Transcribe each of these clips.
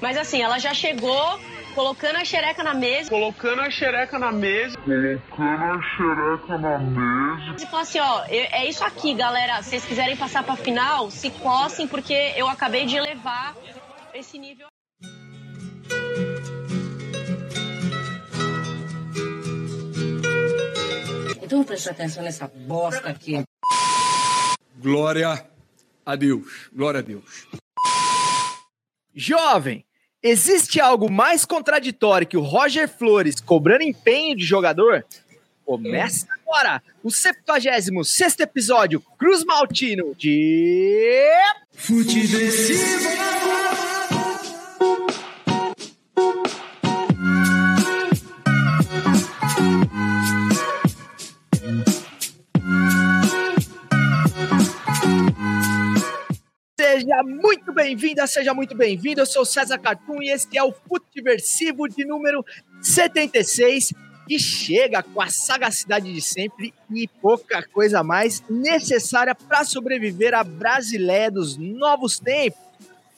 Mas assim, ela já chegou colocando a xereca na mesa. Colocando a xereca na mesa. Colocando a xereca na mesa. E falou assim, ó, é isso aqui, galera. Se vocês quiserem passar pra final, se cossem, porque eu acabei de elevar esse nível. Então presta atenção nessa bosta aqui. Glória a Deus. Glória a Deus. Jovem, existe algo mais contraditório que o Roger Flores cobrando empenho de jogador? Começa agora o 76 episódio Cruz Maltino de. Futeversivo! Seja muito bem-vinda, seja muito bem-vindo. Eu sou César Cartoon e esse é o Futeversivo de número 76, que chega com a sagacidade de sempre e pouca coisa mais necessária para sobreviver à Brasileia dos novos tempos.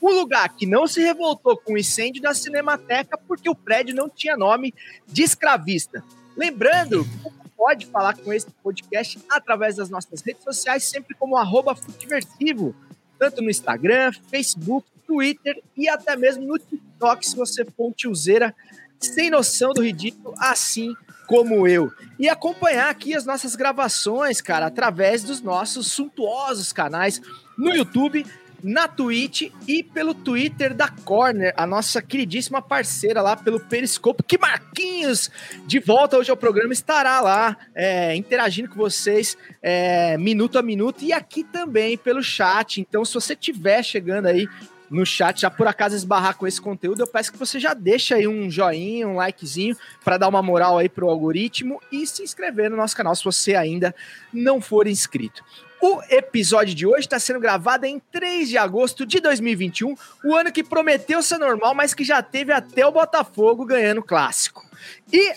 O lugar que não se revoltou com o incêndio da Cinemateca porque o prédio não tinha nome de escravista. Lembrando, pode falar com esse podcast através das nossas redes sociais, sempre como arroba Futeversivo tanto no Instagram, Facebook, Twitter e até mesmo no TikTok, se você for um tiozeira sem noção do ridículo, assim como eu. E acompanhar aqui as nossas gravações, cara, através dos nossos suntuosos canais no YouTube na Twitch e pelo Twitter da Corner, a nossa queridíssima parceira lá pelo Periscope, que Marquinhos, de volta hoje ao programa, estará lá é, interagindo com vocês é, minuto a minuto e aqui também pelo chat. Então, se você estiver chegando aí no chat, já por acaso esbarrar com esse conteúdo, eu peço que você já deixe aí um joinha, um likezinho para dar uma moral aí pro algoritmo e se inscrever no nosso canal se você ainda não for inscrito. O episódio de hoje está sendo gravado em 3 de agosto de 2021, o ano que prometeu ser normal, mas que já teve até o Botafogo ganhando clássico. E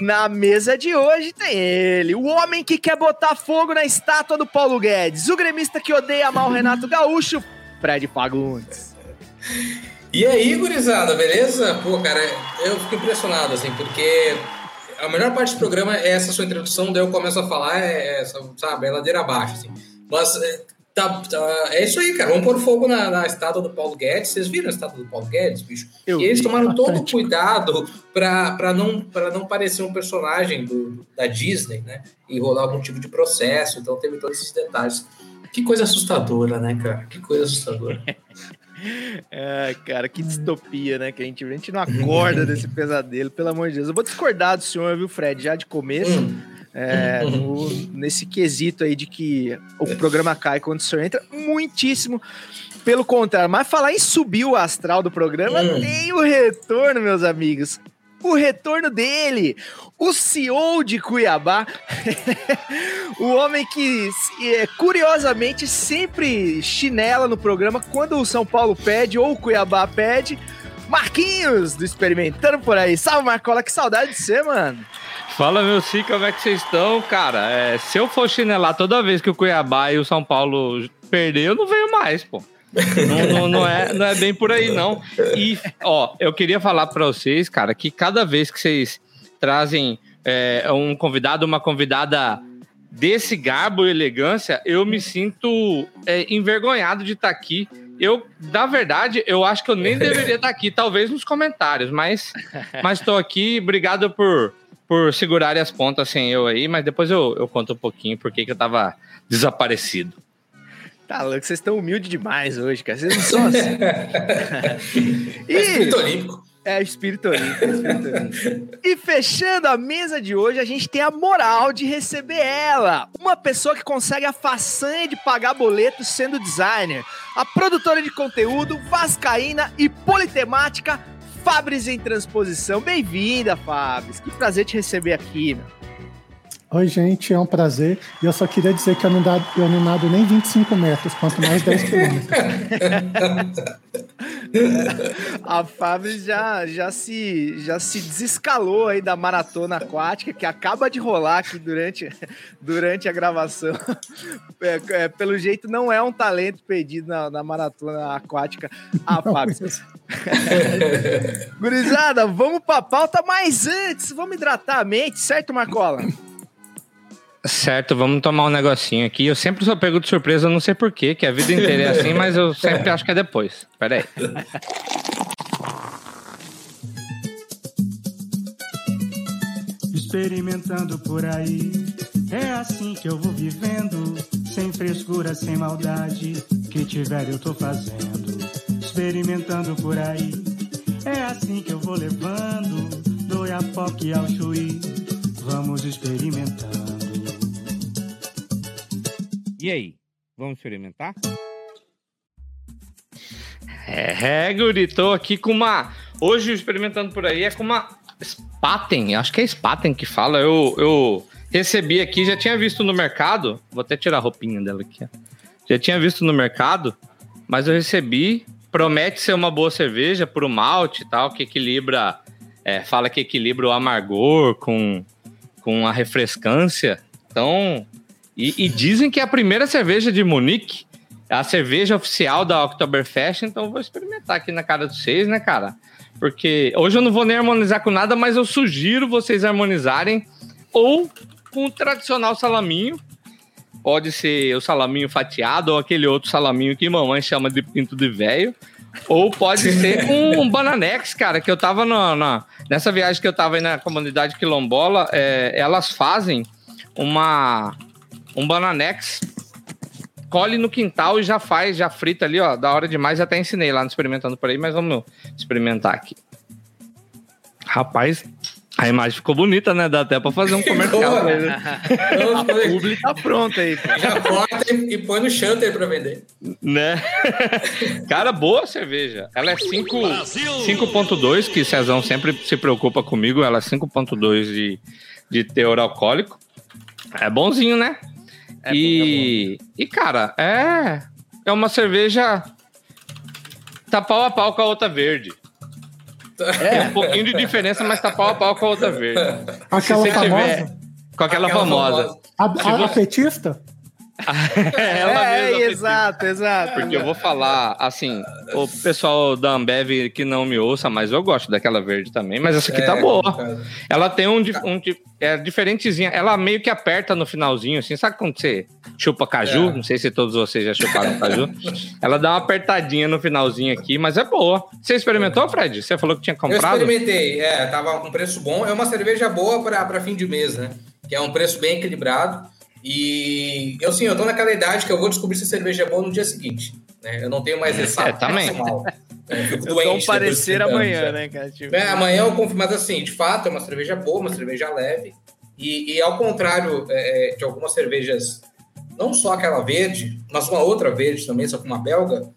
na mesa de hoje tem ele, o homem que quer botar fogo na estátua do Paulo Guedes, o gremista que odeia mal o Renato Gaúcho, Fred Fagundes. E aí, gurizada, beleza? Pô, cara, eu fico impressionado, assim, porque a melhor parte do programa é essa sua introdução, daí eu começo a falar, é, é sabe, é ladeira abaixo, assim. Mas é, tá, tá, é isso aí, cara. Vamos pôr fogo na, na estátua do Paulo Guedes. Vocês viram a estátua do Paulo Guedes, bicho? Eu e eles tomaram todo o cuidado para não, pra não parecer um personagem do, da Disney, né? E rolar algum tipo de processo. Então teve todos esses detalhes. Que coisa assustadora, né, cara? Que coisa assustadora. É, cara, que distopia, né? Que a gente, a gente não acorda desse pesadelo, pelo amor de Deus. Eu vou discordar do senhor, viu, Fred, já de começo. Hum. É, no, nesse quesito aí de que o programa cai quando o senhor entra, muitíssimo pelo contrário. Mas falar em subir o astral do programa, hum. tem o retorno, meus amigos o retorno dele, o CEO de Cuiabá, o homem que é, curiosamente sempre chinela no programa quando o São Paulo pede ou o Cuiabá pede. Marquinhos do Experimentando por aí. Salve, Marcola, que saudade de você, mano. Fala, meu filho, como é que vocês estão? Cara, é, se eu for chinelar toda vez que o Cuiabá e o São Paulo perder, eu não venho mais, pô. Não, não, não, é, não é bem por aí, não. E, ó, eu queria falar para vocês, cara, que cada vez que vocês trazem é, um convidado, uma convidada desse garbo e elegância, eu me sinto é, envergonhado de estar tá aqui. Eu, na verdade, eu acho que eu nem deveria estar tá aqui, talvez nos comentários, mas mas estou aqui. Obrigado por, por segurarem as pontas sem eu aí, mas depois eu, eu conto um pouquinho por que eu estava desaparecido. Tá louco, vocês estão humildes demais hoje, cara. Vocês não são assim. e... É espírito olímpico. É, espírito olímpico, espírito olímpico. E fechando a mesa de hoje, a gente tem a moral de receber ela. Uma pessoa que consegue a façanha de pagar boletos sendo designer. A produtora de conteúdo, vascaína e politemática, Fabris em Transposição. Bem-vinda, Fabris. Que prazer te receber aqui, meu. Oi, gente, é um prazer. E eu só queria dizer que eu não, dado, eu não nado nem 25 metros, quanto mais 10 quilômetros. A Fábio já, já, se, já se desescalou aí da maratona aquática que acaba de rolar aqui durante, durante a gravação. É, é, pelo jeito, não é um talento perdido na, na maratona aquática. A Fábio. Gurizada, vamos pra pauta, mas antes, vamos hidratar a mente, certo, Marcola? Certo, vamos tomar um negocinho aqui. Eu sempre sou pego de surpresa, não sei porquê, que a vida inteira é assim, mas eu sempre acho que é depois. Pera aí. Experimentando por aí, é assim que eu vou vivendo, sem frescura, sem maldade, que tiver eu tô fazendo. Experimentando por aí, é assim que eu vou levando, do Iapoque ao Chuí, vamos experimentando. E aí, vamos experimentar? É, Guri, tô aqui com uma. Hoje, experimentando por aí, é com uma Spaten. Acho que é Spaten que fala. Eu, eu recebi aqui, já tinha visto no mercado. Vou até tirar a roupinha dela aqui. Ó. Já tinha visto no mercado, mas eu recebi. Promete ser uma boa cerveja um malte e tal, que equilibra. É, fala que equilibra o amargor com, com a refrescância. Então, e, e, dizem que é a primeira cerveja de Munique, a cerveja oficial da Oktoberfest, então vou experimentar aqui na cara de vocês, né, cara? Porque hoje eu não vou nem harmonizar com nada, mas eu sugiro vocês harmonizarem ou com o tradicional salaminho. Pode ser o salaminho fatiado ou aquele outro salaminho que mamãe chama de pinto de velho. Ou pode ser com um Bananex, cara, que eu tava na, na, nessa viagem que eu tava aí na comunidade quilombola, é, elas fazem uma um Bananex, colhe no quintal e já faz, já frita ali, ó, da hora demais. Até ensinei lá no Experimentando por aí, mas vamos experimentar aqui. Rapaz, a imagem ficou bonita, né? Dá até pra fazer um comercial. Né? a publi tá pronta aí. Pô. Já corta e põe no shutter pra vender. Né? Cara, boa cerveja. Ela é 5.2, que Cezão sempre se preocupa comigo. Ela é 5.2 de, de teor alcoólico. É bonzinho, né? É e, é e, cara, é, é uma cerveja. Tá pau a pau com a outra verde. É. Tem um pouquinho de diferença, mas tá pau a pau com a outra verde. Aquela famosa. Tiver, com aquela, aquela famosa. famosa. A, a, petista? Ela é, mesma, exato, exato. Porque eu vou falar, assim, o pessoal da Ambev que não me ouça, mas eu gosto daquela verde também, mas essa aqui tá é, tá boa. Ela tem um, um é diferentezinha, ela meio que aperta no finalzinho, assim, sabe quando você chupa caju? É. Não sei se todos vocês já chuparam caju. ela dá uma apertadinha no finalzinho aqui, mas é boa. Você experimentou, Fred? Você falou que tinha comprado? Eu experimentei, é, tava com preço bom. É uma cerveja boa para fim de mês, né? Que é um preço bem equilibrado. E eu sim, eu tô naquela idade que eu vou descobrir se a cerveja é boa no dia seguinte. Né? Eu não tenho mais esse é, também. Mal. É, parecer amanhã, né, cara? Tipo... É, amanhã eu confio, mas assim, de fato, é uma cerveja boa, uma cerveja leve. E, e ao contrário é, é, de algumas cervejas, não só aquela verde, mas uma outra verde também, só que uma belga,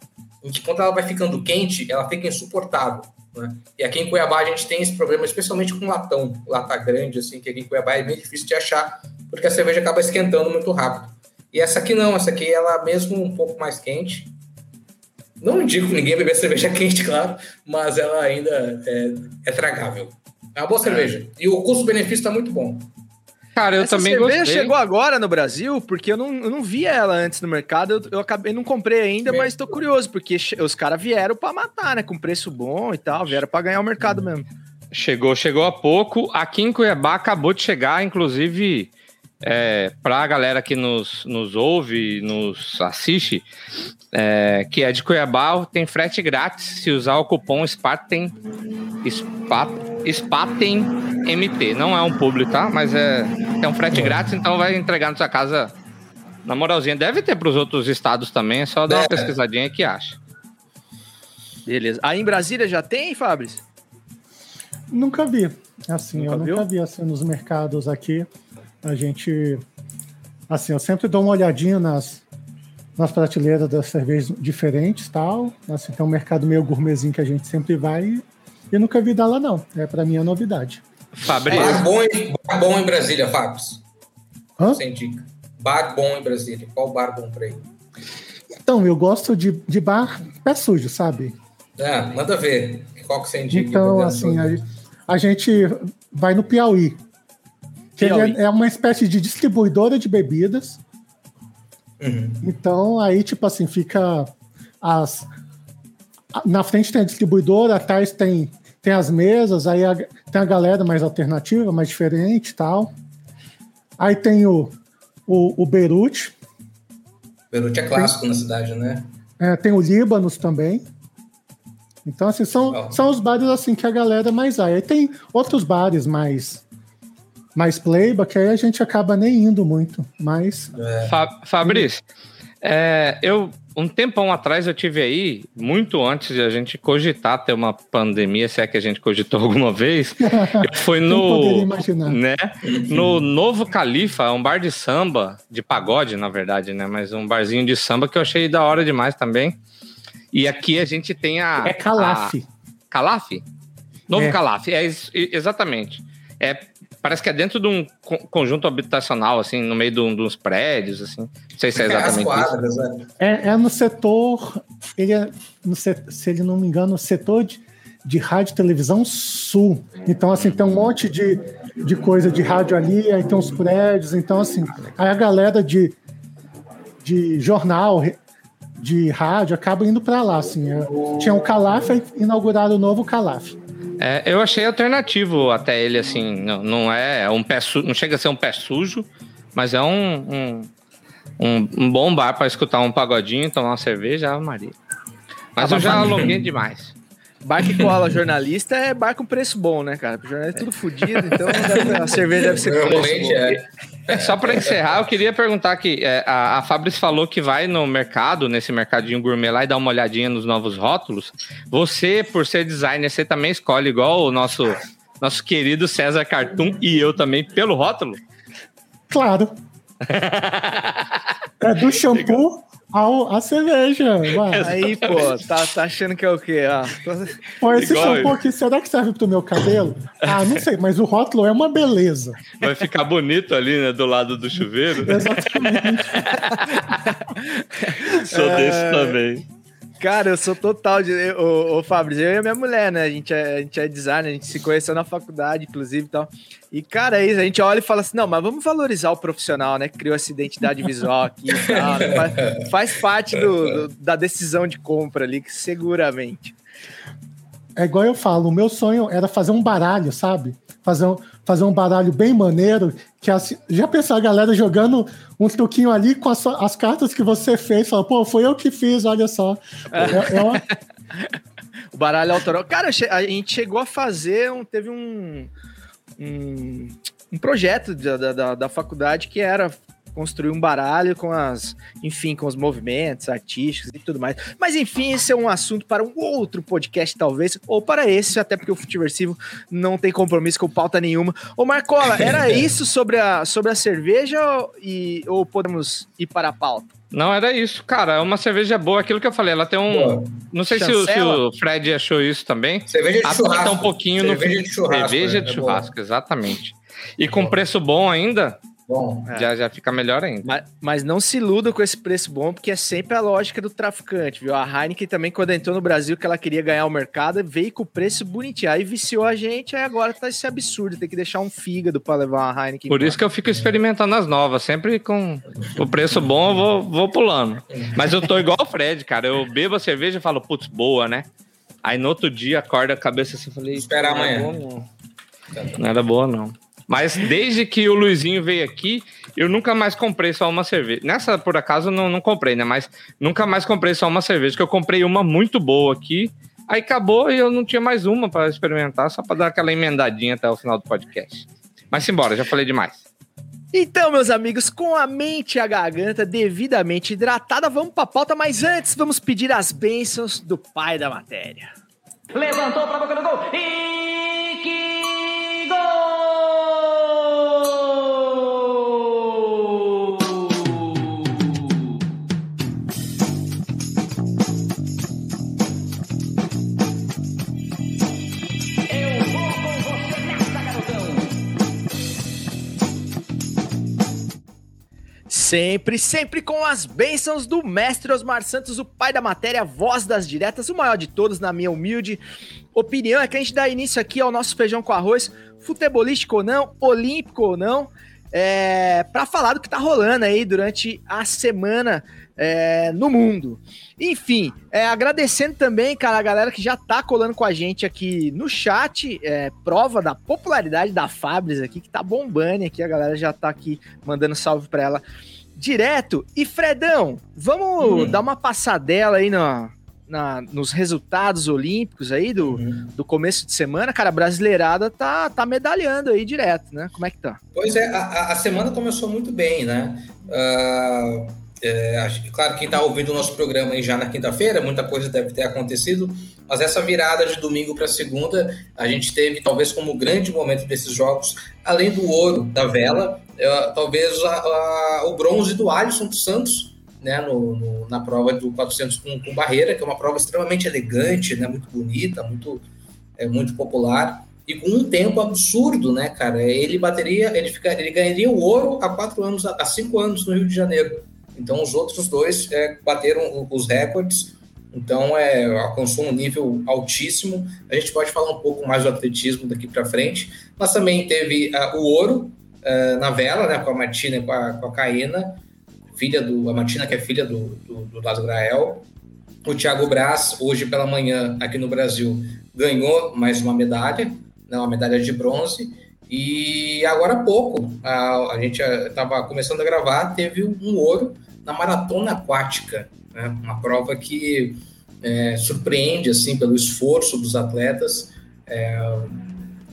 em que quando ela vai ficando quente, ela fica insuportável. Né? E aqui em Cuiabá a gente tem esse problema, especialmente com latão, lata grande, assim, que aqui em Cuiabá é bem difícil de achar, porque a cerveja acaba esquentando muito rápido. E essa aqui não, essa aqui ela mesmo um pouco mais quente. Não indico ninguém beber cerveja quente, claro, mas ela ainda é, é tragável. É uma boa cerveja. E o custo-benefício está muito bom. Cara, eu Essa também cerveja gostei. chegou agora no Brasil, porque eu não, eu não via ela antes no mercado. Eu, eu acabei, não comprei ainda, mas tô curioso, porque os caras vieram para matar, né? Com preço bom e tal, vieram para ganhar o mercado mesmo. Chegou, chegou há pouco. Aqui em Cuiabá acabou de chegar, inclusive, é, para a galera que nos, nos ouve, nos assiste, é, que é de Cuiabá, tem frete grátis se usar o cupom SPATEM, SPATEM, SPATEM MT. Não é um publi, tá? Mas é, é um frete grátis, então vai entregar na sua casa na moralzinha. Deve ter para os outros estados também, é só dar uma é. pesquisadinha que acha. Beleza. Aí em Brasília já tem, Fabrício? Nunca vi. Assim, nunca eu viu? nunca vi assim nos mercados aqui. A gente. Assim, eu sempre dou uma olhadinha nas, nas prateleiras das cervejas diferentes tal. Assim, tem um mercado meio gourmetzinho que a gente sempre vai e, e nunca vi dela, não. É para mim a novidade. Fabrício. Bar bom, em, bar bom em Brasília, Fábio. Hã? Sem dica. Bar bom em Brasília. Qual bar bom pra ir? Então, eu gosto de, de bar pé sujo, sabe? Ah, nada a ver. Qual que você indica? Então, assim, a, a gente vai no Piauí. Ele é, é uma espécie de distribuidora de bebidas. Uhum. Então, aí, tipo assim, fica as. Na frente tem a distribuidora, atrás tem, tem as mesas, aí a- tem a galera mais alternativa, mais diferente e tal. Aí tem o, o, o Beirute, Beirute é clássico na cidade, né? é, tem o Líbanos também. Então, assim, são, são os bares assim que a galera mais vai. Aí tem outros bares mais, mais playba, que aí a gente acaba nem indo muito. Mas. Fa- Fabrício, é, eu um tempão atrás eu tive aí, muito antes de a gente cogitar ter uma pandemia, se é que a gente cogitou alguma vez, Quem no, né, no Novo Califa, um bar de samba, de pagode, na verdade, né, mas um barzinho de samba que eu achei da hora demais também. E aqui a gente tem a É Calaf. a- Calaf? Novo É. Calaf, é isso, exatamente. É, parece que é dentro de um co- conjunto habitacional, assim, no meio de, um- de uns prédios, assim. Não sei se é As exatamente isso. quadras, né? É, é no setor. Ele é, no se, se ele não me engano, no setor de, de rádio e televisão sul. Então, assim, tem um monte de, de coisa de rádio ali, aí tem uns prédios. Então, assim, aí a galera de, de jornal, de rádio, acaba indo para lá. Assim, É, tinha o Calaf, aí inauguraram o novo Calaf. É, eu achei alternativo até ele, assim, não, não é um pé su, não chega a ser um pé sujo, mas é um, um, um, um bom bar para escutar um pagodinho, tomar uma cerveja, Maria. Mas Ah, eu já alonguei demais. Bar que cola jornalista é bar com preço bom, né, cara? O jornalista é tudo fodido, então a cerveja deve ser com preço bom. é. É, Só para encerrar, eu queria perguntar que é, a, a Fabrício falou que vai no mercado, nesse mercadinho gourmet lá, e dá uma olhadinha nos novos rótulos. Você, por ser designer, você também escolhe igual o nosso, nosso querido César Cartoon e eu também pelo rótulo? Claro. É do shampoo ao, à cerveja. vai. Aí, pô, tá, tá achando que é o quê? Ah, tô- Pô, esse Igual shampoo aqui, será que serve pro meu cabelo? Ah, não sei, mas o rótulo é uma beleza. Vai ficar bonito ali, né, do lado do chuveiro. Exatamente. Sou É. desse também. Cara, eu sou total de. Ô, ô Fabrício, eu e a minha mulher, né? A gente, é, a gente é designer, a gente se conheceu na faculdade, inclusive e tal. E, cara, é isso, a gente olha e fala assim: não, mas vamos valorizar o profissional, né? Que criou essa identidade visual aqui e tal. né? faz, faz parte do- do- da decisão de compra ali, que seguramente. É igual eu falo, o meu sonho era fazer um baralho, sabe? Fazer um, fazer um baralho bem maneiro, que assim, já pensou a galera jogando um truquinho ali com as, as cartas que você fez, fala, pô, foi eu que fiz, olha só. É, é uma- O baralho autoral. Cara, a gente chegou a fazer um. Teve um. Um, um projeto da- da, da faculdade que era construir um baralho com as. Enfim, com os movimentos artísticos e tudo mais. Mas enfim, esse é um assunto para um outro podcast, talvez. Ou para esse, até porque o Futiversivo não tem compromisso com pauta nenhuma. Ô, Marcola, era isso sobre a, sobre a cerveja e, ou podemos ir para a pauta? Não, era isso, cara. É uma cerveja boa, aquilo que eu falei. Ela tem um. Boa. Não sei se o, se o Fred achou isso também. Cerveja de Aponta churrasco. um pouquinho Cerveja no de churrasco, Cerveja né? de É churrasco, exatamente. E com preço bom ainda, Bom, já, já fica melhor ainda. Mas, mas não se iludam com esse preço bom, porque é sempre a lógica do traficante, viu? A Heineken também, quando entrou no Brasil, que ela queria ganhar o mercado, veio com o preço bonitinho. Aí viciou a gente, aí agora tá esse absurdo, tem que deixar um fígado pra levar uma Heineken. Por isso que eu fico experimentando as novas. Sempre com o preço bom, eu vou, vou pulando. Mas eu tô igual o Fred, cara. Eu bebo a cerveja e falo, putz, boa, né? Aí no outro dia acorda a cabeça assim e falei. Espera "Não era amanhã." boa, não. Não era boa, não. Mas desde que o Luizinho veio aqui, eu nunca mais comprei só uma cerveja. Nessa, por acaso, não, não comprei, né? Mas nunca mais comprei só uma cerveja, que eu comprei uma muito boa aqui. Aí acabou e eu não tinha mais uma para experimentar, só para dar aquela emendadinha até o final do podcast. Mas simbora, já falei demais. Então, meus amigos, com a mente e a garganta devidamente hidratada, vamos pra pauta, mas antes vamos pedir as bênçãos do pai da matéria. Levantou pra boca do gol. E que gol! Sempre, sempre com as bênçãos do mestre Osmar Santos, o pai da matéria, voz das diretas, o maior de todos, na minha humilde opinião. É que a gente dá início aqui ao nosso feijão com arroz, futebolístico ou não, olímpico ou não, é, para falar do que tá rolando aí durante a semana é, no mundo. Enfim, é, agradecendo também, cara, a galera que já tá colando com a gente aqui no chat, é, prova da popularidade da Fabris aqui, que tá bombando aqui, a galera já tá aqui mandando salve pra ela direto. E Fredão, vamos hum. dar uma passadela aí no, na, nos resultados olímpicos aí do, uhum. do começo de semana, cara, a brasileirada tá, tá medalhando aí direto, né? Como é que tá? Pois é, a, a semana começou muito bem, né? Uh, é, claro, quem está ouvindo o nosso programa aí já na quinta-feira, muita coisa deve ter acontecido, mas essa virada de domingo para segunda, a gente teve, talvez como grande momento desses jogos, além do ouro da vela, é, talvez a, a, o bronze do Alisson dos Santos, né, no, no, na prova do 400 com, com, barreira, que é uma prova extremamente elegante, né, muito bonita, muito, é, muito popular, e com um tempo absurdo, né, cara? Ele bateria, ele, fica, ele ganharia o ouro há quatro anos, há cinco anos no Rio de Janeiro. Então, os outros dois é, bateram os recordes, então é, alcançou um nível altíssimo. A gente pode falar um pouco mais do atletismo daqui para frente, mas também teve uh, o ouro uh, na vela, né, com a Martina e com a, com a Caína, filha do. A Martina, que é filha do, do, do Lado Grael. O Thiago Braz, hoje pela manhã, aqui no Brasil, ganhou mais uma medalha, né, uma medalha de bronze. E agora há pouco, a, a gente estava começando a gravar, teve um ouro na maratona aquática, né? uma prova que é, surpreende assim pelo esforço dos atletas, é,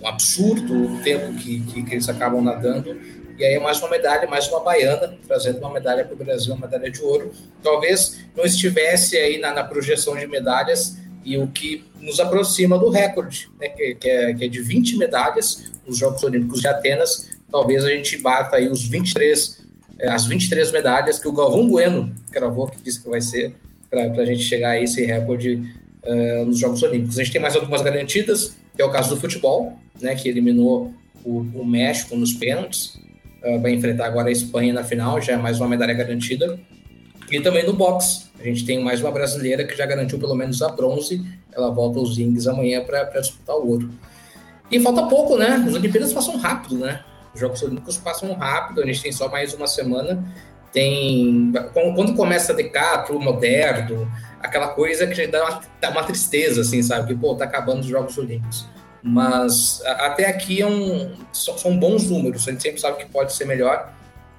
um absurdo o tempo que, que, que, eles acabam nadando. E aí é mais uma medalha, mais uma baiana, trazendo uma medalha para o Brasil, uma medalha de ouro. Talvez não estivesse aí na, na, projeção de medalhas e o que nos aproxima do recorde, né, que, que, é, que é de 20 medalhas nos Jogos Olímpicos de Atenas. Talvez a gente bata aí os 23 é, as 23 medalhas que o Galvão Bueno gravou, que disse que vai ser, para a gente chegar a esse recorde uh, nos Jogos Olímpicos. A gente tem mais algumas garantidas, que é o caso do futebol, né, que eliminou o, o México nos pênaltis, uh, vai enfrentar agora a Espanha na final, já é mais uma medalha garantida. E também no boxe, a gente tem mais uma brasileira que já garantiu pelo menos a bronze, ela volta aos rings amanhã para disputar o ouro. E falta pouco, né? As Olimpíadas passam rápido, né? Os Jogos Olímpicos passam rápido, a gente tem só mais uma semana. Tem. Quando começa a decatro, moderno, aquela coisa que dá uma, dá uma tristeza, assim, sabe? Que, pô, tá acabando os Jogos Olímpicos. Mas até aqui é um, são bons números, a gente sempre sabe que pode ser melhor,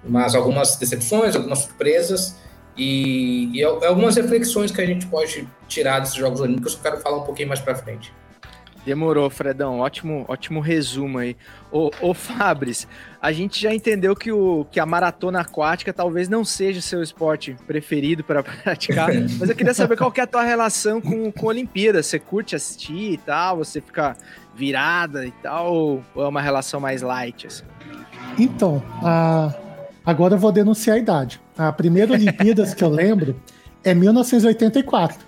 mas algumas decepções, algumas surpresas e, e algumas reflexões que a gente pode tirar desses Jogos Olímpicos que eu quero falar um pouquinho mais para frente. Demorou, Fredão. Ótimo, ótimo resumo aí. Ô, ô Fabris, a gente já entendeu que, o, que a maratona aquática talvez não seja o seu esporte preferido para praticar, mas eu queria saber qual que é a tua relação com, com Olimpíada. Você curte assistir e tal? Você fica virada e tal? Ou é uma relação mais light? Assim? Então, a... agora eu vou denunciar a idade. A primeira Olimpíadas que eu lembro é 1984,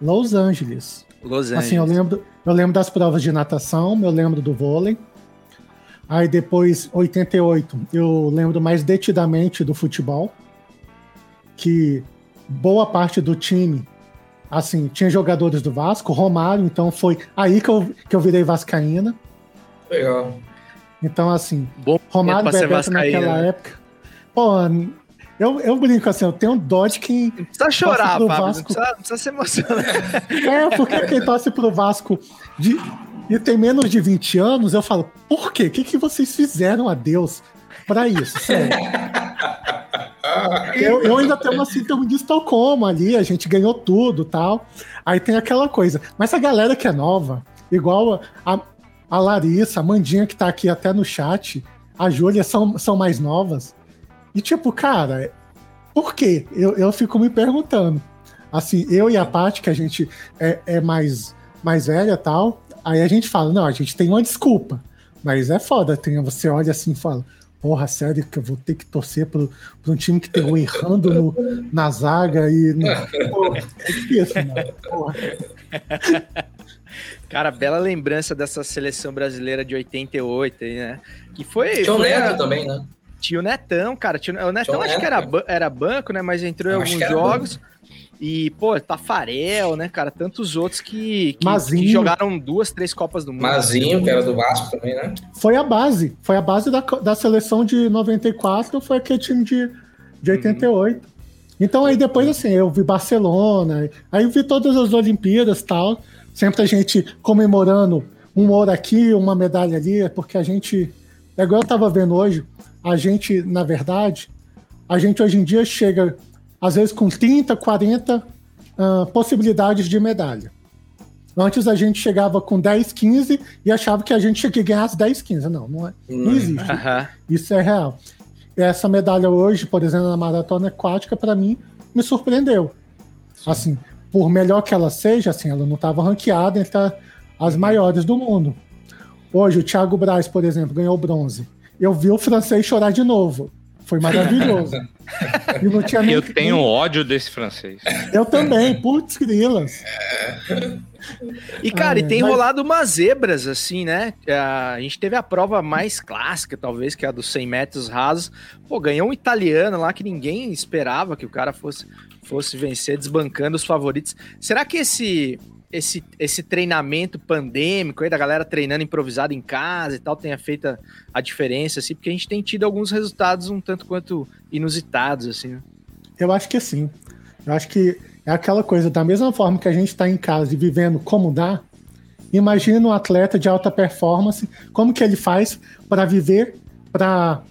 Los Angeles. Los Angeles. Assim, eu lembro, eu lembro das provas de natação, eu lembro do vôlei. Aí depois, 88, eu lembro mais detidamente do futebol. Que boa parte do time, assim, tinha jogadores do Vasco, Romário, então foi aí que eu, que eu virei vascaína. Legal. Então, assim, Bom Romário Bebeto naquela né? época. Pô, eu, eu brinco assim, eu tenho dó de quem. Não precisa chorar, Fábio, Vasco... não, precisa, não precisa se emocionar. É, porque quem torce pro Vasco de, e tem menos de 20 anos, eu falo, por quê? O que, que vocês fizeram a Deus para isso? eu, eu ainda tenho uma síndrome de Estocolmo ali, a gente ganhou tudo tal. Aí tem aquela coisa. Mas a galera que é nova, igual a, a Larissa, a Mandinha que tá aqui até no chat, a Júlia são, são mais novas. E tipo, cara, por quê? Eu, eu fico me perguntando. Assim, eu e a Paty, que a gente é, é mais, mais velha tal, aí a gente fala, não, a gente tem uma desculpa. Mas é foda, tem, você olha assim e fala, porra, sério que eu vou ter que torcer para um time que tem um errando no, na zaga e. No, porra, é difícil, mano. Porra. Cara, bela lembrança dessa seleção brasileira de 88, né? Que foi. Tinha o foi Neto a... também, né? Tio Netão, cara. Tio, o Netão Tio acho Neto, que era, ba- era banco, né? Mas entrou em Eu alguns jogos. E, pô, Tafarel, né, cara? Tantos outros que, que, que jogaram duas, três Copas do Mundo. Mazinho, que era do Vasco também, né? Foi a base. Foi a base da, da seleção de 94, foi aquele time de, de 88. Então aí depois, assim, eu vi Barcelona, aí eu vi todas as Olimpíadas e tal. Sempre a gente comemorando um ouro aqui, uma medalha ali, porque a gente. É igual eu tava vendo hoje, a gente, na verdade, a gente hoje em dia chega, às vezes, com 30, 40 ah, possibilidades de medalha. Antes a gente chegava com 10, 15 e achava que a gente tinha que ganhar as 10, 15. Não, não, é, não existe. Aham. Isso é real. Essa medalha hoje, por exemplo, na maratona aquática, para mim, me surpreendeu. Assim, por melhor que ela seja, assim, ela não estava ranqueada entre as maiores do mundo. Hoje, o Thiago Braz, por exemplo, ganhou bronze. Eu vi o francês chorar de novo. Foi maravilhoso. e não tinha nem, Eu tenho ódio desse francês. Eu também, putz, grilas. E, cara, Ah, e tem mas- rolado umas zebras, assim, né? A gente teve a prova mais clássica, talvez, que é a dos 100 metros rasos. Pô, ganhou um italiano lá que ninguém esperava que o cara fosse, fosse vencer, desbancando os favoritos. Será que esse, esse, esse treinamento pandêmico aí, da galera treinando improvisado em casa e tal, tenha feito a, diferença, assim? Porque a gente tem tido alguns resultados um tanto quanto inusitados, assim, né? Eu acho que sim. Eu acho que é aquela coisa, da mesma forma que a gente está em casa e vivendo como dá, imagina um atleta de alta performance, como que ele faz para viver, para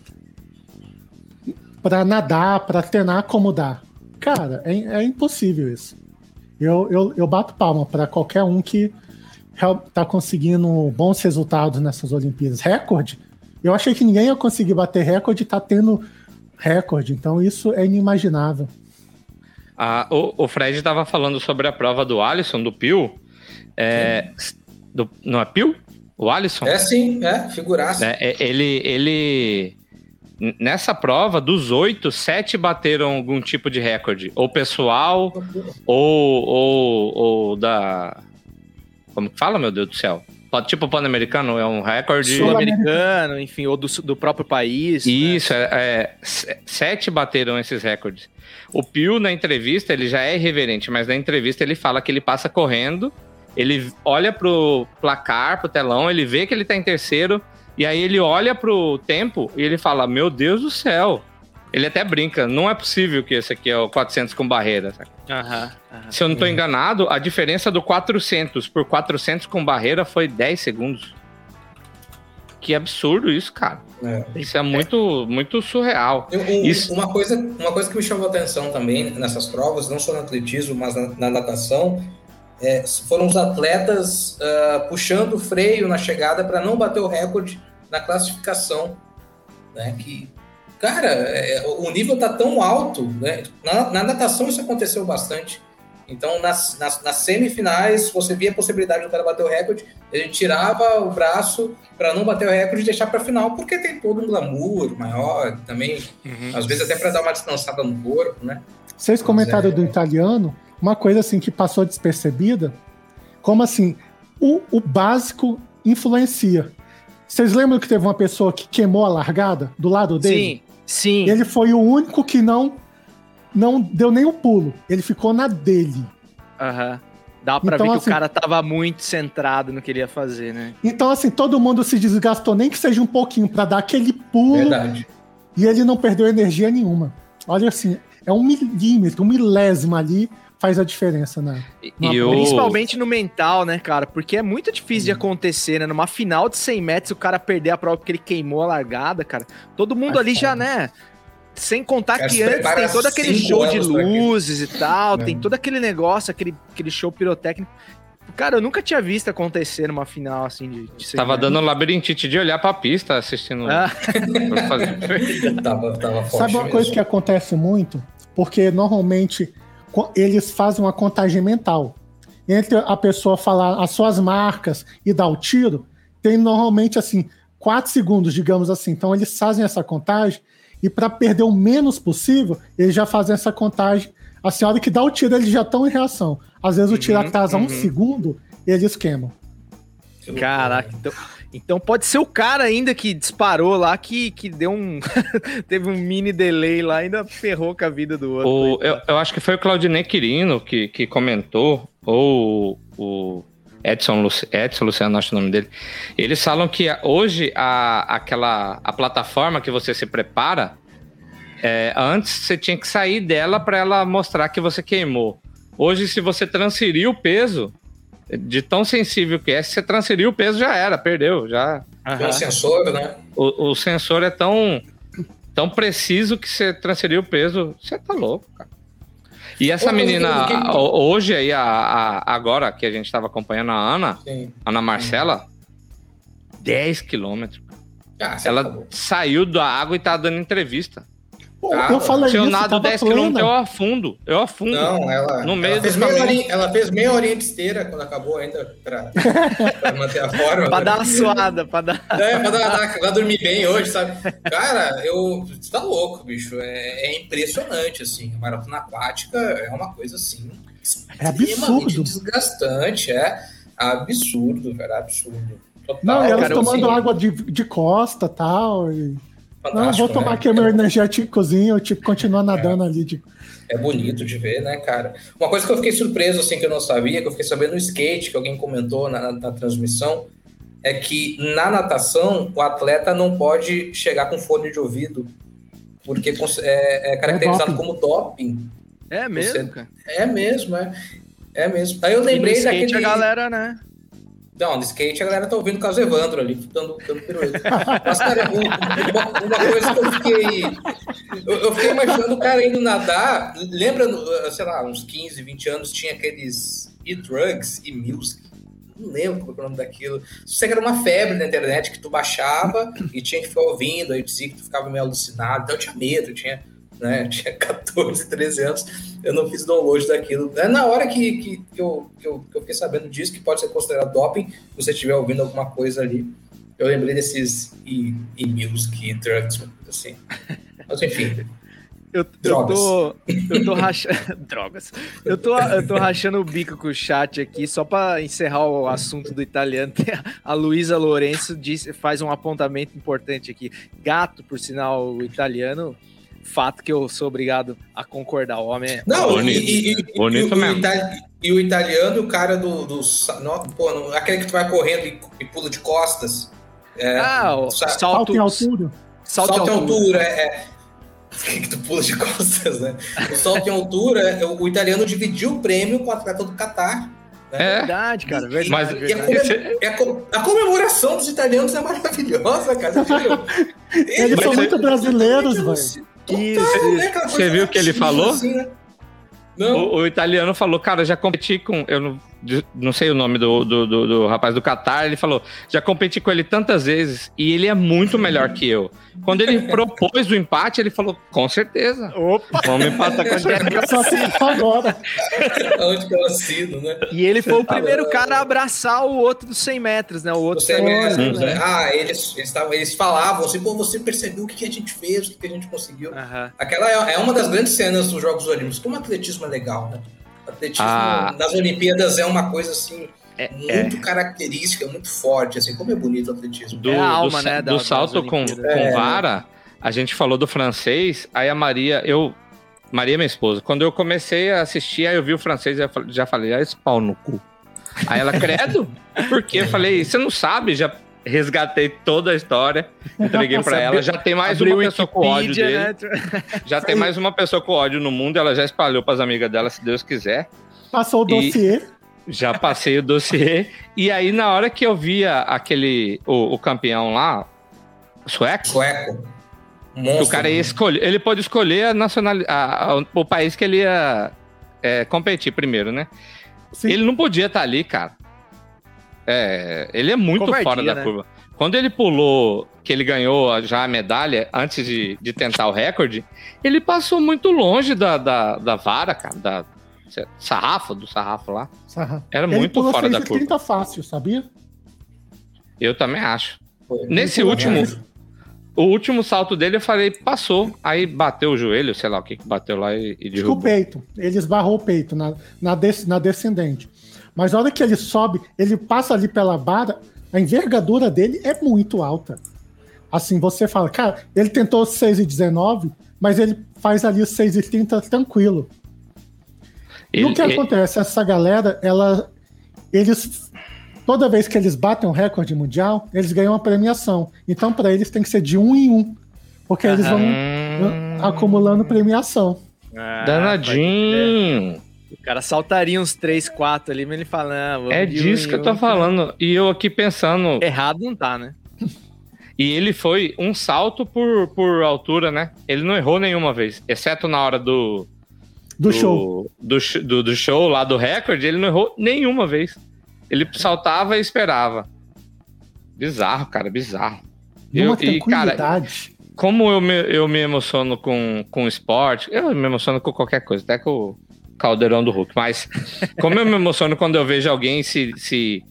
para nadar, para treinar como dá. Cara, é, é impossível isso. Eu, eu, eu bato palma para qualquer um que real- tá conseguindo bons resultados nessas Olimpíadas. Recorde? Eu achei que ninguém ia conseguir bater recorde e tá tendo recorde. Então isso é inimaginável. Ah, o, o Fred estava falando sobre a prova do Alisson, do Pio. É, do- não é Pio? O Alisson? É sim, é, figuraça. É, é, ele, ele. Nessa prova, dos oito, sete bateram algum tipo de recorde. Ou pessoal, ou, ou, ou da. Como que fala, meu Deus do céu? Tipo Pan-Americano, é um recorde. Sul-americano, enfim, ou do, do próprio país. né? Isso, é, é, s- sete bateram esses recordes. O Pio, na entrevista, ele já é irreverente, mas na entrevista ele fala que ele passa correndo, ele olha pro placar, pro telão, ele vê que ele tá em terceiro, e aí ele olha pro tempo e ele fala: Meu Deus do céu. Ele até brinca, não é possível que esse aqui é o 400 com barreira. Aham, aham. Se eu não tô enganado, a diferença do 400 por 400 com barreira foi 10 segundos. Que absurdo isso, cara. É. Isso é muito, muito surreal. Eu- um- Isso- Uma, coisa, uma coisa que me chamou a atenção também nessas provas, não só no atletismo, mas na, na natação, é, foram os atletas ah, puxando o freio na chegada para não bater o recorde na classificação. Né? Que, cara, é, o nível tá tão alto. Né? Na, na natação isso aconteceu bastante. Então, nas, nas, nas semifinais, você via a possibilidade do cara bater o recorde, ele tirava o braço para não bater o recorde e deixar para final, porque tem todo um glamour maior também, às vezes até para dar uma descansada no corpo, né? Vocês comentaram é. do italiano, uma coisa assim que passou despercebida, como assim, o, o básico influencia. Vocês lembram que teve uma pessoa que queimou a largada do lado dele? Sim, sim. Ele foi o único que não não deu nem um pulo. Ele ficou na dele. Aham. Dá pra Então, ver que assim- o cara tava muito centrado no que ele ia fazer, né? Então, assim, todo mundo se desgastou, nem que seja um pouquinho, pra dar aquele pulo. Verdade. E ele não perdeu energia nenhuma. Olha assim, é um milímetro, um milésimo ali faz a diferença, né? E o- Principalmente no mental, né, cara? Porque é muito difícil de acontecer, né? Numa final de 100 metros, o cara perder a prova porque ele queimou a largada, cara. Todo mundo É ali já, foda. né? Sem contar Cara, que antes tem todo aquele show de luzes e tal, É. tem todo aquele negócio, aquele, aquele show pirotécnico. Cara, eu nunca tinha visto acontecer numa final assim de, de 100 Tava metros. dando labirintite de olhar pra pista assistindo. Ah. Tava, tava forte Sabe uma mesmo. coisa que acontece muito? Porque normalmente eles fazem uma contagem mental. Entre a pessoa falar as suas marcas e dar o tiro, tem normalmente assim, quatro segundos, digamos assim. Então eles fazem essa contagem e para perder o menos possível, eles já fazem essa contagem. Assim, a hora que dá o tiro, eles já estão em reação. Às vezes o tiro Uhum, atrasa um uhum. segundo, eles queimam. Caraca, então. Então pode ser o cara ainda que disparou lá, que, que deu um. teve um mini delay lá, ainda ferrou com a vida do outro. O, eu, eu acho que foi o Claudinei Quirino que, que comentou, ou o Edson, Luci- Edson Luciano, acho o nome dele. Eles falam que hoje a, aquela a plataforma que você se prepara, é, antes você tinha que sair dela para ela mostrar que você queimou. Hoje, se você transferir o peso, de tão sensível que é, se você transferir o peso, já era, perdeu, já. Tem um sensor, né? O, o sensor é tão, tão preciso que você transferiu o peso, você tá louco, cara. E essa Ô, menina, o que- hoje aí, a, a- agora que a gente tava acompanhando a Ana, Sim. Ana Marcela, 10 quilômetros. Ah, Ela saiu da água e tá dando entrevista. Pô, Ah, eu falei isso, nado tava 10 quilômetros, eu afundo. Eu afundo. Não, ela, No meio ela, fez do meia horinha, ela fez meia horinha de esteira quando acabou ainda pra, pra manter a forma. Pra dar uma suada, pra dar. É, pra, dar, dar- pra dormir bem hoje, sabe? Cara, eu. Você tá louco, bicho. É, é impressionante, assim. A maratona aquática é uma coisa assim. É extremamente absurdo. desgastante. É absurdo, velho. é Absurdo. Total, Não, e elas cara, tomando assim, água de, de costa e tal. Não, fantástico, vou tomar né? aqui meu energéticozinho, eu tipo, continuar nadando ali. De... É bonito de ver, né, cara? Uma coisa que eu fiquei surpreso, assim, que eu não sabia, que eu fiquei sabendo no skate, que alguém comentou na, na- na transmissão, é que na natação o atleta não pode chegar com fone de ouvido, porque cons- é, é caracterizado doping. como doping. É mesmo, Você- cara. É mesmo, é. É mesmo. Aí eu E no lembrei skate daquele. a galera, né? Não, no skate a galera tá ouvindo o caso Evandro ali, dando, dando pirueta. Mas, cara, um- uma, uma coisa que eu fiquei. Eu, eu fiquei imaginando o cara indo nadar. Lembra, no- sei lá, uns 15, 20 anos, tinha aqueles e-drugs e music. Não lembro qual é o nome daquilo. Isso era uma febre na internet que tu baixava e tinha que ficar ouvindo, aí dizia que tu ficava meio alucinado. Então eu tinha medo, eu tinha, né, eu tinha 14, 13 anos, eu não fiz download daquilo. É na hora que, que, que eu, que, eu, que eu fiquei sabendo disso, que pode ser considerado doping, se você estiver ouvindo alguma coisa ali. Eu lembrei desses e, e drugs, assim. Mas enfim. Eu, eu Drogas. tô. Eu tô rachando. Drogas. Eu tô, eu tô rachando o bico com o chat aqui, só pra encerrar o assunto do italiano. A- Luísa Lourenço diz, faz um apontamento importante aqui. Gato, por sinal, italiano. Fato que eu sou obrigado a concordar. O homem é. Não, Bonito. e, e, e, Bonito e, mesmo. e o italiano e o cara do. do não, pô, não- aquele que tu vai correndo e, e pula de costas. É, Ah, o sa- salto, Salto em altura. salto salto, em altura. altura, é. é. Que tu pula de costas, né? O salto em altura, é, o, o italiano dividiu o prêmio com o atleta do Catar. É, Verdade, cara. Verdade, Mas- a, verdade. a co- a comemoração dos italianos é maravilhosa, cara. Eles Mas são muito brasileiros, velho. Total, né? Você viu o que ele falou? assim, né? Não. O, o italiano falou, cara, já competi com. Eu não, não sei o nome do, do, do- do rapaz do Qatar. Ele falou, já competi com ele tantas vezes e ele é muito melhor que eu. Quando ele propôs o empate, ele falou, com certeza. Opa! Vamos empatar com a assim agora. Onde que eu assino, né? E ele foi o primeiro cara a abraçar o outro dos 100 metros, né? O outro Você mesmo, Sim. né? Ah, eles, eles, tavam, eles falavam assim, pô, você percebeu o que, que a gente fez, o que, que a gente conseguiu. Aquela é, é uma das grandes cenas dos Jogos Olímpicos. Como o atletismo é legal, né? Atletismo Ah. nas Olimpíadas é uma coisa assim É, muito característica, muito forte, assim, como é bonito o atletismo. do, É a alma, do, né, do salto com, com. É. vara, a gente falou do francês, aí a Maria, eu. Maria, é minha esposa, quando eu comecei a assistir, aí eu vi o francês, eu já falei, ah, esse pau no cu. Aí ela, credo? Por quê? Eu falei, você não sabe, já resgatei toda a história, entreguei pra Nossa, ela, já tem mais uma pessoa com ódio dele, né? já tem mais uma pessoa com ódio no mundo, ela já espalhou pras amigas dela, se Deus quiser. Passou o dossiê. Já passei o dossiê. E aí, na hora que eu via aquele. O, o campeão lá, sueco, Sueco. o cara ia escolher. Ele pode escolher a nacionalidade. o país que ele ia é, competir primeiro, né? Sim. Ele não podia estar ali, cara. É, ele é muito Covardia, fora da né? curva. Quando ele pulou, que ele ganhou já a medalha, antes de, de tentar o recorde, ele passou muito longe da, da, da vara, cara. Da sarrafa, do sarrafo lá. Sarra. Era Ele muito pulou fora da 6 de curva. 30 fácil, sabia? Eu também acho. Foi. Nesse Muito último, legal. o último salto dele, eu falei, passou. Aí bateu o joelho, sei lá o que que bateu lá e, e que o derrubou. peito. Ele esbarrou o peito na, na, des- na descendente. Mas na hora que ele sobe, ele passa ali pela barra, a envergadura dele é muito alta. Assim, você fala, cara, ele tentou 6 e 19, mas ele faz ali 6 e 30 tranquilo. e o que ele... acontece? Essa galera, ela, eles, toda vez que eles batem um recorde mundial, eles ganham uma premiação. Então, para eles tem que ser de um em um, porque eles vão acumulando premiação. Ah, Danadinho. O cara saltaria uns 3, 4 ali, mas ele fala, É disso que eu tô falando. E eu aqui pensando. Errado não tá, né? E ele foi um salto por, por altura, né? Ele não errou nenhuma vez, exceto na hora do. Do, do show. Do, do, do, show lá do recorde, ele não errou nenhuma vez. Ele saltava e esperava. Bizarro, cara, bizarro. eu, e, cara, como eu me, eu me emociono com, com esporte, eu me emociono com qualquer coisa, até com o caldeirão do Hulk, mas como eu me emociono quando eu vejo alguém se, se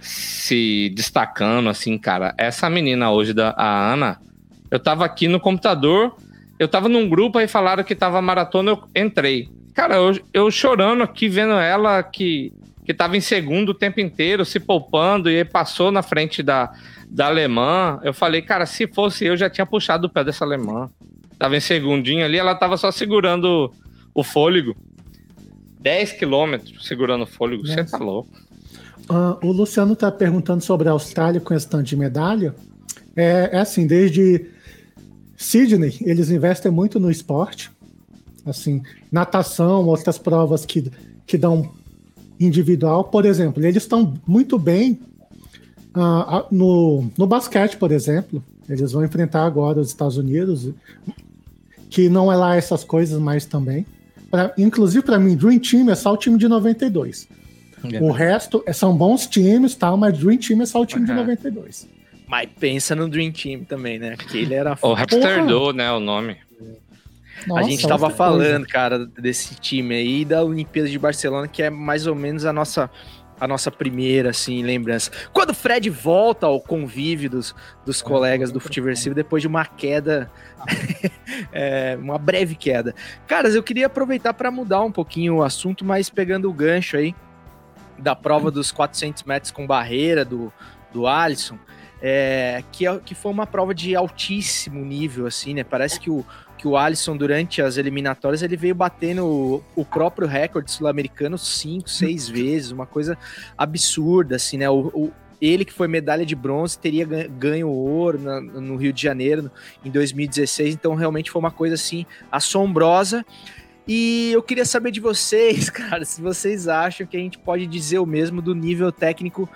se destacando, assim, cara. Essa menina hoje, da, a Ana, eu tava aqui no computador, eu tava num grupo, aí falaram que tava maratona, eu entrei. Cara, eu, eu chorando aqui, vendo ela que, que tava em segundo o tempo inteiro, se poupando, e aí passou na frente da, da alemã. Eu falei, cara, se fosse eu, já tinha puxado o pé dessa alemã. Tava em segundinho ali, ela tava só segurando o fôlego. 10 quilômetros segurando o fôlego, você tá louco. Uh, o Luciano está perguntando sobre a Austrália com esse tanto de medalha. É, é, assim, desde Sydney, eles investem muito no esporte. Assim, natação, outras provas que, que dão individual. Por exemplo, eles estão muito bem uh, no, no basquete, por exemplo. Eles vão enfrentar agora os Estados Unidos, que não é lá essas coisas mais também. Pra, inclusive, para mim, Dream Team é só o time de 92. É. O resto é, são bons times, tal, mas Dream Team é só o time uhum. de 92. Mas pensa no Dream Team também, né? Que ele era O Raptor né? O nome. Nossa, a gente tava falando, coisa. cara, desse time aí da Olimpíada de Barcelona, que é mais ou menos a nossa a nossa primeira, assim, lembrança. Quando o Fred volta ao convívio dos, dos colegas do Futiversivo depois de uma queda, é, uma breve queda. Caras, eu queria aproveitar para mudar um pouquinho o assunto, mas pegando o gancho aí da prova dos 400 metros com barreira do, do Alisson, é, que, é, que foi uma prova de altíssimo nível, assim, né? Parece que o, que o Alisson, durante as eliminatórias, ele veio batendo o, próprio recorde sul-americano cinco, seis vezes, uma coisa absurda, assim, né? O, o, ele que foi medalha de bronze teria ganho ouro na, no Rio de Janeiro em 2016, então realmente foi uma coisa assim assombrosa. E eu queria saber de vocês, cara, se vocês acham que a gente pode dizer o mesmo do nível técnico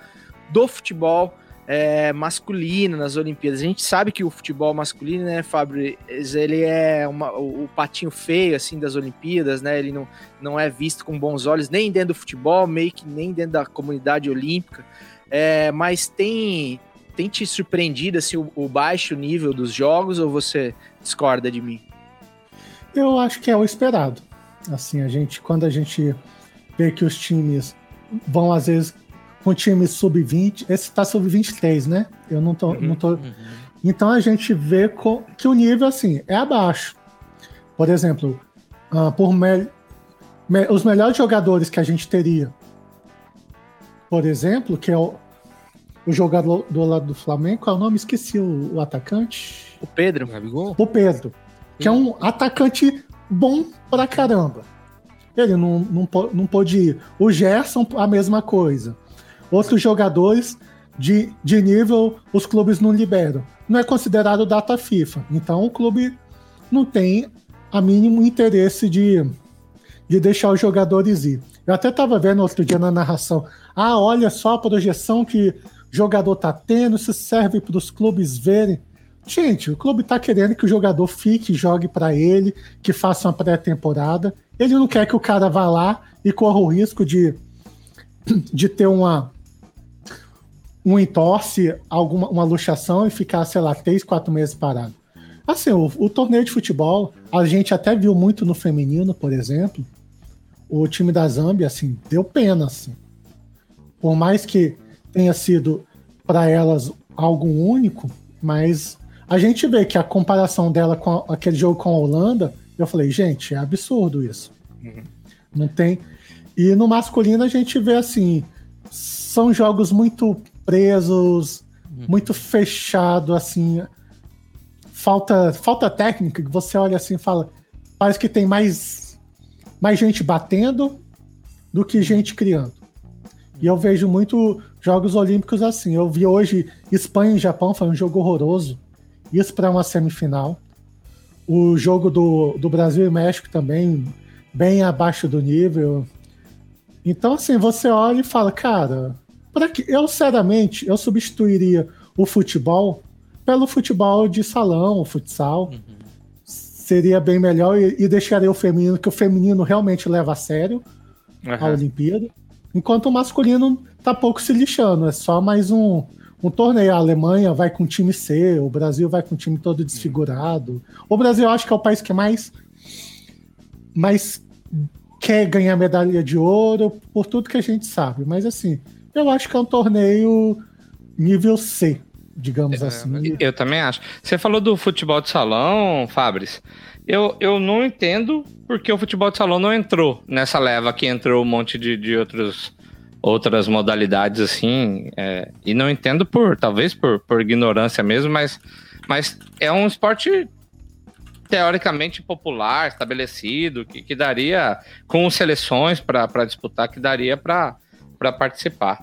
do futebol é, masculino nas Olimpíadas. A gente sabe que o futebol masculino, né, Fábio, ele é uma, o, patinho feio assim das Olimpíadas, né? Ele não, não é visto com bons olhos nem dentro do futebol, meio que nem dentro da comunidade olímpica. É, mas tem tem te surpreendido assim, o, o baixo nível dos jogos ou você discorda de mim? Eu acho que é o esperado. Assim, a gente, quando a gente vê que os times vão, às vezes, com times sub-20, esse tá sub-23, né? Eu não tô. Uhum, não tô... Uhum. Então a gente vê que o nível, assim, é abaixo. Por exemplo, uh, por me... Me... os melhores jogadores que a gente teria, por exemplo, que é o, o jogador do lado do Flamengo, qual é o nome? Esqueci o, o atacante. O Pedro. O Pedro que é um atacante bom pra caramba. Ele não, não, não pôde ir. O Gerson, a mesma coisa. Outros jogadores de, de nível, os clubes não liberam. Não é considerado data FIFA. Então o clube não tem a mínimo interesse de, de deixar os jogadores ir. Eu até estava vendo outro dia na narração. Ah, olha só a projeção que o jogador tá tendo, isso serve para os clubes verem. Gente, o clube tá querendo que o jogador fique, jogue para ele, que faça uma pré-temporada. Ele não quer que o cara vá lá e corra o risco de, de ter uma um entorse, alguma uma luxação e ficar, sei lá, três, quatro meses parado. Assim, o, o torneio de futebol, a gente até viu muito no feminino, por exemplo. O time da Zâmbia, assim, deu pena, assim. Por mais que tenha sido para elas algo único, mas a gente vê que a comparação dela com aquele jogo com a Holanda, eu falei, gente, é absurdo isso. Uhum. Não tem. E no masculino a gente vê assim, são jogos muito presos, muito fechado, assim. Falta, falta técnica, que você olha assim e fala, parece que tem mais, mais gente batendo do que gente criando. E eu vejo muito Jogos Olímpicos assim. Eu vi hoje Espanha e Japão, foi um jogo horroroso. Isso para uma semifinal. O jogo do, do Brasil e México também, bem abaixo do nível. Então, assim, você olha e fala, cara, para que eu, sinceramente, eu substituiria o futebol pelo futebol de salão, o futsal. Uhum. Seria bem melhor e, e, deixaria o feminino, que o feminino realmente leva a sério uhum. a Olimpíada. Enquanto o masculino tá pouco se lixando, é só mais um, um torneio. A Alemanha vai com o time C, o Brasil vai com o time todo desfigurado. O Brasil, eu acho que é o país que mais, mais quer ganhar medalha de ouro, por tudo que a gente sabe. Mas assim, eu acho que é um torneio nível C, digamos é, assim. Eu também acho. Você falou do futebol de salão, Fabris. Eu, eu não entendo porque o futebol de salão não entrou nessa leva que entrou um monte de, de outros, outras modalidades assim. É, e não entendo por, talvez por, por ignorância mesmo, mas, mas é um esporte teoricamente popular, estabelecido, que, que daria, com seleções para disputar, que daria para participar.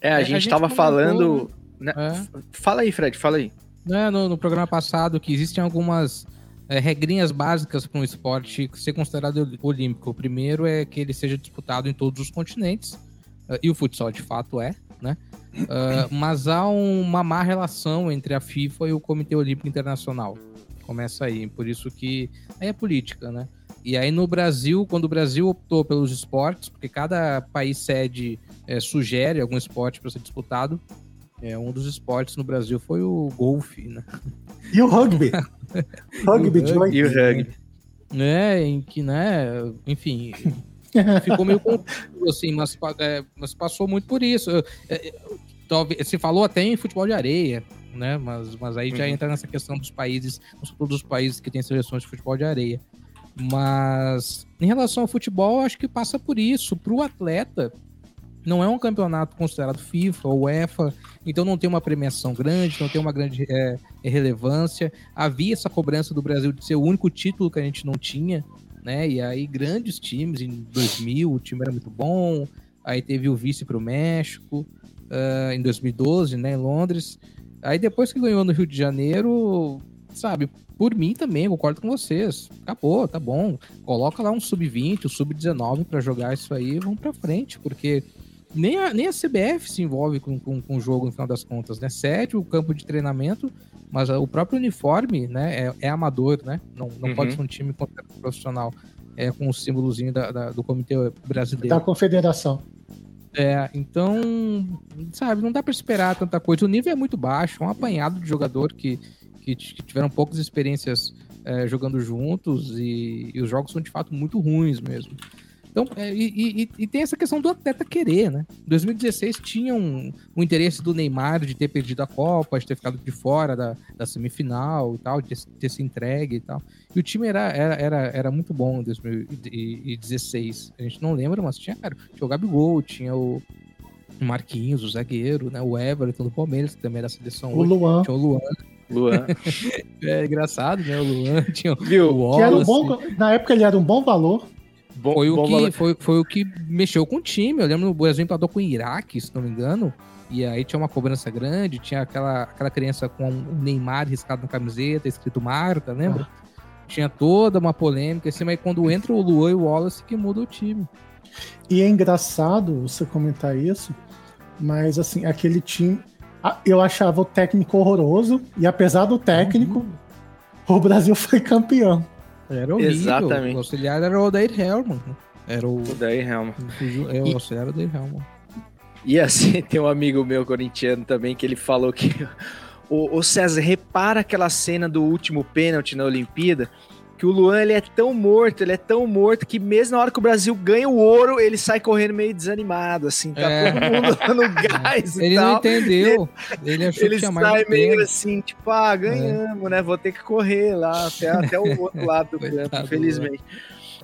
É, a é, gente estava falando. Né? É. Fala aí, Fred, fala aí. É, no, no programa passado que existem algumas é, regrinhas básicas para um esporte ser considerado olímpico. O primeiro é que ele seja disputado em todos os continentes, uh, e o futsal de fato é, né? Uh, mas há uma má relação entre a FIFA e o Comitê Olímpico Internacional. Começa aí, por isso que aí é política, né? E aí no Brasil, quando o Brasil optou pelos esportes, porque cada país sede é, sugere algum esporte para ser disputado, é, um dos esportes no Brasil foi o golfe, né? E o rugby. rugby, de rugby. E o rugby. Né, em que, né, enfim, ficou meio confuso, assim, mas, é, mas passou muito por isso. É, talvez, se falou até em futebol de areia, né, mas, mas aí já uhum. entra nessa questão dos países, todos os países que têm seleções de futebol de areia. Mas em relação ao futebol, acho que passa por isso. Para o atleta, não é um campeonato considerado FIFA ou UEFA, então não tem uma premiação grande, não tem uma grande é, relevância. Havia essa cobrança do Brasil de ser o único título que a gente não tinha, né? E aí grandes times, em 2000 o time era muito bom, aí teve o vice para o México, uh, em 2012, né, em Londres. Aí depois que ganhou no Rio de Janeiro, sabe, por mim também, concordo com vocês. Acabou, tá bom. Coloca lá um sub-20, um sub-19 para jogar isso aí e vamos para frente, porque nem a, nem a CBF se envolve com, com, com o jogo no final das contas, né? Cede o campo de treinamento, mas o próprio uniforme, né, é, é amador, né? Não, não uhum. pode ser um time profissional. É com o símbolozinho da, da, do Comitê Brasileiro. Da Confederação. É, então, sabe, não dá para esperar tanta coisa. O nível é muito baixo, é um apanhado de jogador que, que, que tiveram poucas experiências é, jogando juntos e, e, os jogos são de fato muito ruins mesmo. Então, é, e, e, e, tem essa questão do atleta querer, né? 2016 tinha um, um, interesse do Neymar de ter perdido a Copa, de ter ficado de fora da, da semifinal e tal, de ter, ter, se entregue e tal. E o time era, era, era, era muito bom em 2016. A gente não lembra, mas tinha, cara, tinha o Gabigol, tinha o Marquinhos, o zagueiro, né? O Everton do Palmeiras, que também era a seleção. O hoje. Luan. Tinha o Luan. Luan. é engraçado, né? O Luan tinha Viu? o Wallace. Um bom, na época ele era um bom valor. Bom, foi, o que, foi, foi o que mexeu com o time. Eu lembro o Brasil empatou com o Iraque, se não me engano. E aí tinha uma cobrança grande, tinha aquela, aquela criança com o Neymar riscado na camiseta, escrito Marta, lembra? Ah. Tinha toda uma polêmica, assim, mas quando entra o Luan e o Wallace que muda o time. E é engraçado você comentar isso, mas assim, aquele time. Eu achava o técnico horroroso, e apesar do técnico, uhum. o Brasil foi campeão. Era horrível. Exatamente. O auxiliar era o Odair Helman. Era o. Odair Helman. É, o auxiliar era o Odair Helman. E assim, tem um amigo meu corintiano também que ele falou que. O, o César, repara aquela cena do último pênalti na Olimpíada que o Luan ele é tão morto, ele é tão morto que mesmo na hora que o Brasil ganha o ouro, ele sai correndo meio desanimado, assim, tá é. todo mundo dando gás Ele não entendeu. Ele achou ele que tinha sai meio assim, tipo, ah, ganhamos, é. né? Vou ter que correr lá até, até o outro lado do campo, infelizmente.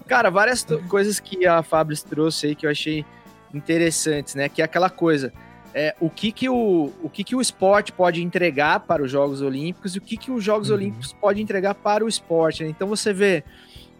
Cara, várias coisas que a Fabris trouxe aí que eu achei interessantes, né? Que é aquela coisa. É, o que que o, o que que o esporte pode entregar para os Jogos Olímpicos e o que que os Jogos Olímpicos pode entregar para o esporte. Né? Então você vê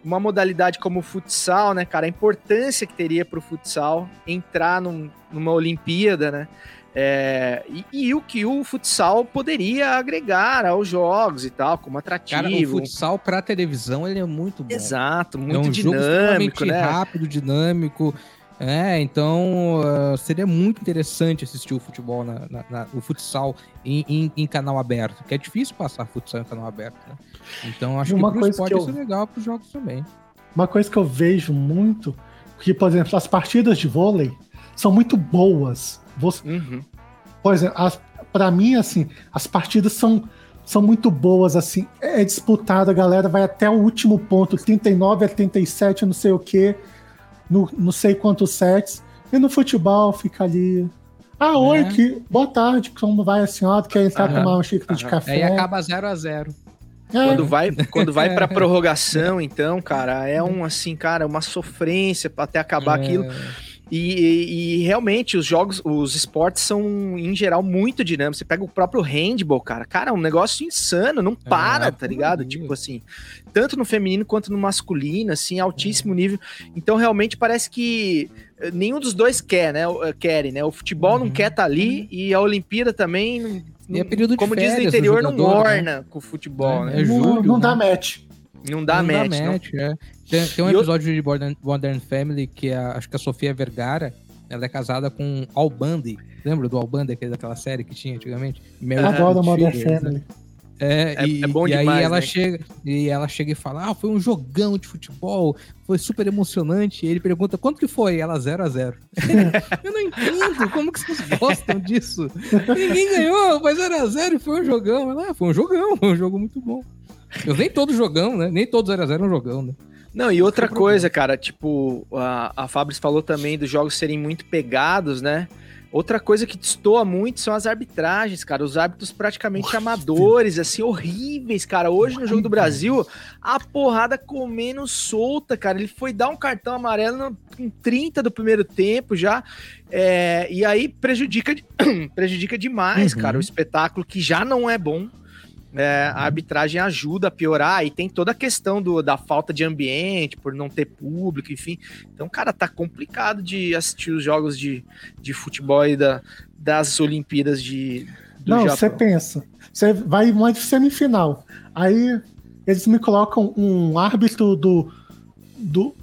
uma modalidade como o futsal, né, cara, a importância que teria para o futsal entrar num, numa Olimpíada, né? É, e, e, o que o futsal poderia agregar aos jogos e tal, como atrativo. Cara, o futsal para televisão ele é muito bom. Exato, muito é um dinâmico, jogo né? rápido, dinâmico. É, então uh, seria muito interessante assistir o futebol, na, na, na o futsal em, em, em, canal aberto, que é difícil passar futsal em canal aberto, né? Então acho uma que esporte que eu... isso é legal para os jogos também. Uma coisa que eu vejo muito, que, por exemplo, as partidas de vôlei são muito boas. Você... Uhum. Por exemplo, pra mim, assim, as partidas são, são muito boas, assim, é disputada, a galera vai até o último ponto, 39 a 37, não sei o quê no não sei quantos sets. E no futebol fica ali. Ah, oi, É. que, boa tarde, como vai a senhora? Quer entrar Aham. tomar uma xícara de Aham. café? Aí acaba 0 a 0 É, Quando vai, quando vai pra prorrogação, então, cara, é um assim, cara, uma sofrência pra até acabar É. aquilo. E, e- e realmente os jogos, os esportes são, em geral, muito dinâmicos. Você pega o próprio handball, cara. Cara, é um negócio insano, não para, tá ligado? Tipo assim, tanto no feminino quanto no masculino, assim, altíssimo nível. Então, realmente, parece que eh, nenhum dos dois quer, né? o- eh, Querem, né? O futebol não quer estar ali e a Olimpíada também. Não, E é período de como diz no férias interior, não jogador, né? com o futebol, né? É não, julho, não né? dá match. Não dá Não match, não. é. Tem, tem um E episódio de Modern, Modern Family que a- acho que a Sofia Vergara ela é casada com Al Bundy. Lembra do Al Bundy, aquele daquela série que tinha antigamente? Married Adoro with Modern Family. né? É, É- e, é bom e aí demais, ela né? chega e ela chega e fala: Ah, foi um jogão de futebol, foi super emocionante. E ele pergunta quanto que foi? Ela 0 a 0 Eu não entendo como que vocês gostam disso. Ninguém ganhou, foi 0 a 0 e foi um jogão. Ela, ah, foi um jogão, foi um jogo muito bom. Eu nem todo jogão, né? Nem todo 0 a 0 é um jogão, né? Não, e outra coisa, cara, tipo, a, a Fabris falou também dos jogos serem muito pegados, né? Outra coisa que destoa muito são as arbitragens, cara. Os árbitros praticamente amadores, assim, horríveis, cara. Hoje no jogo do Brasil, a porrada comendo solta, cara. Ele foi dar um cartão amarelo no, com 30 do primeiro tempo já. é, e aí prejudica, prejudica demais, Uhum. cara, o espetáculo que já não é bom. É, a arbitragem ajuda a piorar e tem toda a questão do, da falta de ambiente, por não ter público, enfim. Então, cara, tá complicado de assistir os jogos de, de futebol e da, das Olimpíadas de, do Não, você pensa. Você vai uma de semifinal. Aí eles me colocam um árbitro do, do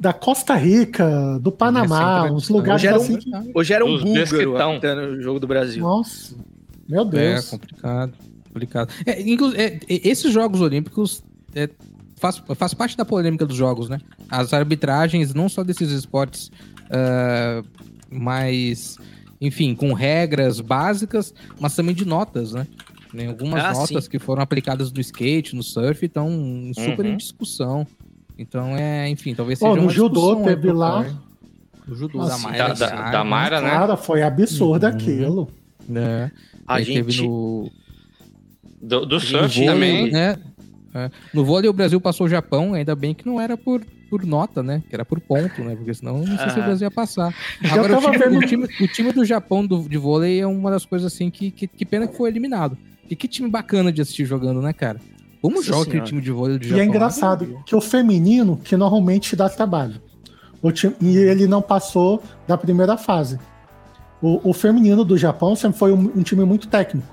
da Costa Rica, do Panamá, sempre- uns lugares Hoje era um- assim que. Hoje era um Os búlgaro desquitão. apitando o jogo do Brasil. Nossa, meu É Deus. complicado, complicado. É, é, esses Jogos Olímpicos é, faz, faz parte da polêmica dos jogos, né? As arbitragens, não só desses esportes, mas, enfim, com regras básicas, mas também de notas, né? Tem algumas Ah, notas sim. que foram aplicadas no skate, no surf, estão super Uhum. em discussão. Então, é, enfim, talvez Ó, seja no uma judô teve lá- core. O judô Nossa, da Mayra. Da, da, da Mayra, né? Cara, foi absurdo Uhum. aquilo. né? A Aí gente. teve no, Do, do No surf vôlei, também. Né? É. No vôlei o Brasil passou o Japão, ainda bem que não era por, por nota, né? Que era por ponto, né? Porque senão não sei se o Ah. Brasil ia passar. Agora, o time, o, time, o time do Japão do, de vôlei é uma das coisas assim que, que, que pena que foi eliminado. E que time bacana de assistir jogando, né, cara? Como joga aquele time de vôlei do E Japão? é engraçado que o feminino, que normalmente dá trabalho, o time, e ele não passou da primeira fase. O, o feminino do Japão sempre foi um, um time muito técnico.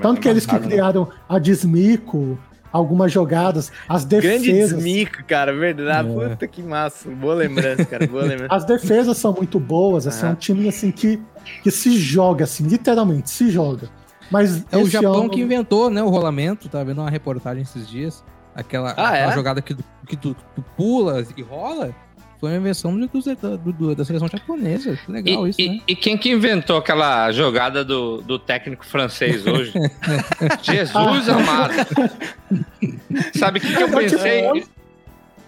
Tanto que eles que criaram a Dismico, algumas jogadas, as Grande defesas. desmico, cara, verdade. É. Puta que massa. Boa lembrança, cara. Boa lembrança. As defesas são muito boas, assim, é Ah. um time assim que, que se joga, assim, literalmente, se joga. Mas É o Japão ano- que inventou, né, o rolamento. Tava vendo uma reportagem esses dias. Aquela, Ah, aquela é? jogada que, que tu, tu pula e rola. Foi uma invenção do, do- do- da seleção japonesa. Que legal E, isso, e- né? e quem que inventou aquela jogada do, do técnico francês hoje? Jesus amado. Sabe o que, que eu pensei?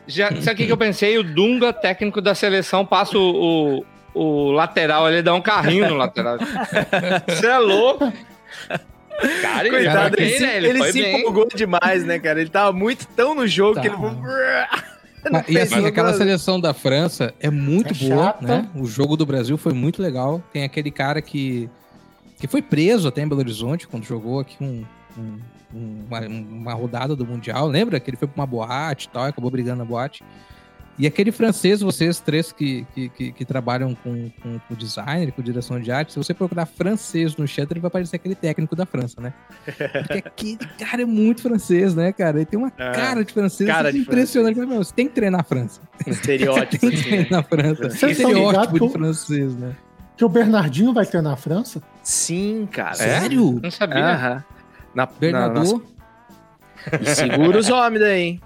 Já, sabe o que, que eu pensei? O Dunga, técnico da seleção, passa o, o, o lateral, ele dá um carrinho no lateral. Você é louco? Cara, ele Coitado, ele, bem, se, né? ele Ele se bem. empolgou demais, né, cara? Ele tava muito tão no jogo Tá. que ele. Não e assim, aquela seleção da França é muito É boa, chata. né? O jogo do Brasil foi muito legal. Tem aquele cara que, que foi preso até em Belo Horizonte quando jogou aqui um, um, um, uma, uma, rodada do Mundial. Lembra que ele foi pra uma boate e tal, acabou brigando na boate. E aquele francês, vocês três que, que, que, que trabalham com, com, com, design, com direção de arte, se você procurar francês no chat, ele vai aparecer aquele técnico da França, né? Porque aquele cara é muito francês, né, cara? Ele tem uma é, cara de francês cara de impressionante. Francês. Você tem que treinar a França. Estereótipo. tem que né? treinar a França. Você estereótipo de francês, né? Que o Bernardinho vai treinar a França? Sim, cara. Sério? Não sabia. Na, Bernardo. Na, na... segura os homens daí, hein?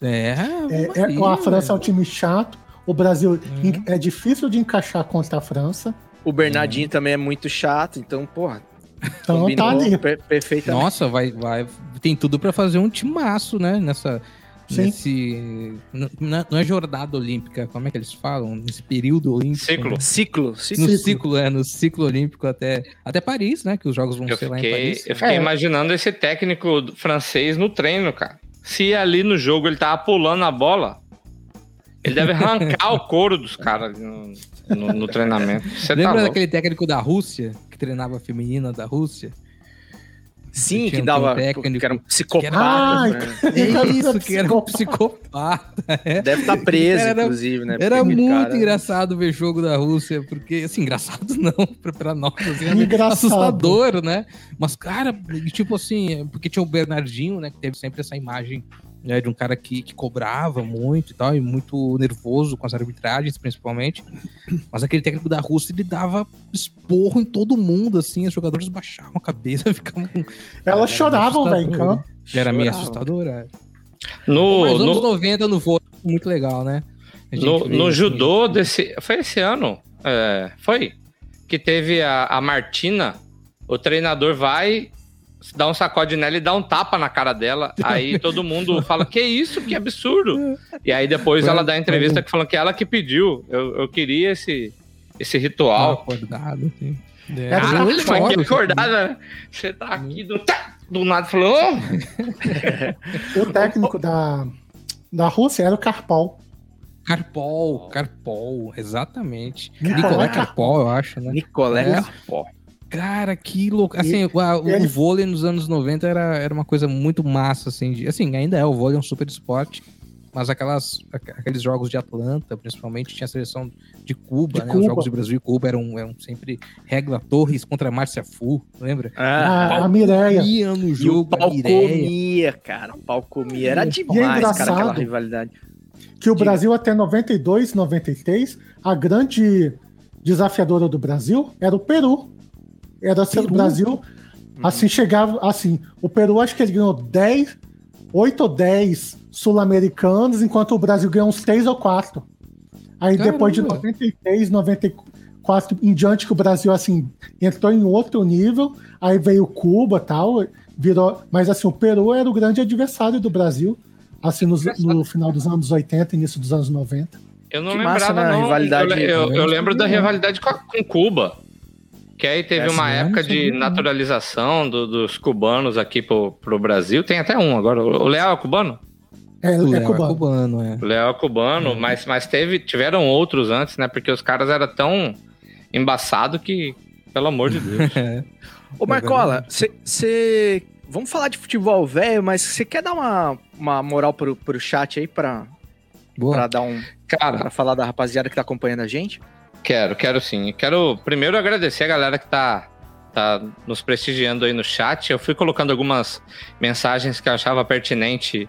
É, é, é, a França é um time chato. O Brasil uhum. é difícil de encaixar contra a França. O Bernardinho uhum. também é muito chato, então, porra. Então tá ali. Per perfeitamente. Nossa, vai, vai, tem tudo para fazer um timaço, né? Nessa, Sim. Nesse. Não é jornada olímpica, como é que eles falam? Nesse período olímpico. Ciclo. Né? Ciclo. ciclo. No ciclo, é, no ciclo olímpico até, até Paris, né? Que os jogos vão eu ser fiquei, lá em Paris. Eu fiquei é. imaginando esse técnico francês no treino, cara. Se ali no jogo ele tava pulando a bola, ele deve arrancar o couro dos caras no, no, no, treinamento. Você Lembra tá daquele técnico da Rússia, que treinava a feminina da Rússia? Sim, que, dava. Um técnico, que era um psicopata. Ah, né? É isso, que era um psicopata. É. Deve estar tá preso, era, inclusive, né? Era muito cara... engraçado ver jogo da Rússia, porque, assim, engraçado não, pra, pra nós, assim, engraçado. assustador, né? Mas, cara, tipo assim, porque tinha o Bernardinho, né, que teve sempre essa imagem né, de um cara que, que cobrava muito e tal, e muito nervoso com as arbitragens, principalmente. Mas aquele técnico da Rússia, ele dava esporro em todo mundo, assim, os jogadores baixavam a cabeça, ficavam. Elas choravam, velho. Era meio assustador, é. No, Mas no... anos 90 no vôlei, muito legal, né? No, no judô desse. Foi esse ano? É, foi. Que teve a, a Martina. O treinador vai dá um sacode nela e dá um tapa na cara dela. Aí todo mundo fala: Que isso? Que absurdo. E aí depois ela dá a entrevista que falando que ela que pediu. Eu, eu queria esse, esse ritual. Acordado, sim. É. Ah, mas que acordada. Né? Você tá aqui do, do nada falou. o técnico da, da Rússia era o Karpol. Carpol, Carpol, exatamente. Nicolé Carpol, eu acho, né? Nicolé é. Carpol. Cara, que louco. Assim, o, o ele... vôlei nos anos 90 era, era uma coisa muito massa, assim. De, assim, ainda é, o vôlei é um super esporte. Mas aquelas, aqueles jogos de Atlanta, principalmente, tinha a seleção de Cuba, de né? Cuba. Os jogos de Brasil e Cuba eram, eram sempre Regla Torres contra Márcia Fu, lembra? Ah, a Mireia. no jogo. E o pau comia, cara. O pau comia. Era demais, é cara, aquela rivalidade. Que o Brasil até 92, 93, a grande desafiadora do Brasil era o Peru. Era assim, o Brasil, assim, chegava, assim, o Peru acho que ele ganhou 10, 8 ou 10 sul-americanos, enquanto o Brasil ganhou uns 3 ou 4. Aí Caramba. depois de 93, 94 em diante que o Brasil, assim, entrou em outro nível, aí veio Cuba tal, virou, mas assim, o Peru era o grande adversário do Brasil, assim, no, no final dos anos 80, início dos anos 90. Eu não que lembrava, massa, né? não. Rivalidade eu, eu, eu, lembro da rivalidade com, com Cuba. Que aí teve Essa uma época de naturalização do, dos cubanos aqui pro, pro Brasil. Tem até um agora. O Leal é cubano? É, o é cubano. É cubano é. O Leal é cubano, é. mas, mas teve, tiveram outros antes, né? Porque os caras eram tão embaçados que, pelo amor de Deus. Ô, Marcola, você. Vamos falar de futebol velho, mas você quer dar uma, uma moral pro, pro chat aí pra, Boa. pra dar um. Cara, pra falar da rapaziada que tá acompanhando a gente? Quero, quero sim. Quero primeiro agradecer a galera que tá, tá nos prestigiando aí no chat. Eu fui colocando algumas mensagens que eu achava pertinente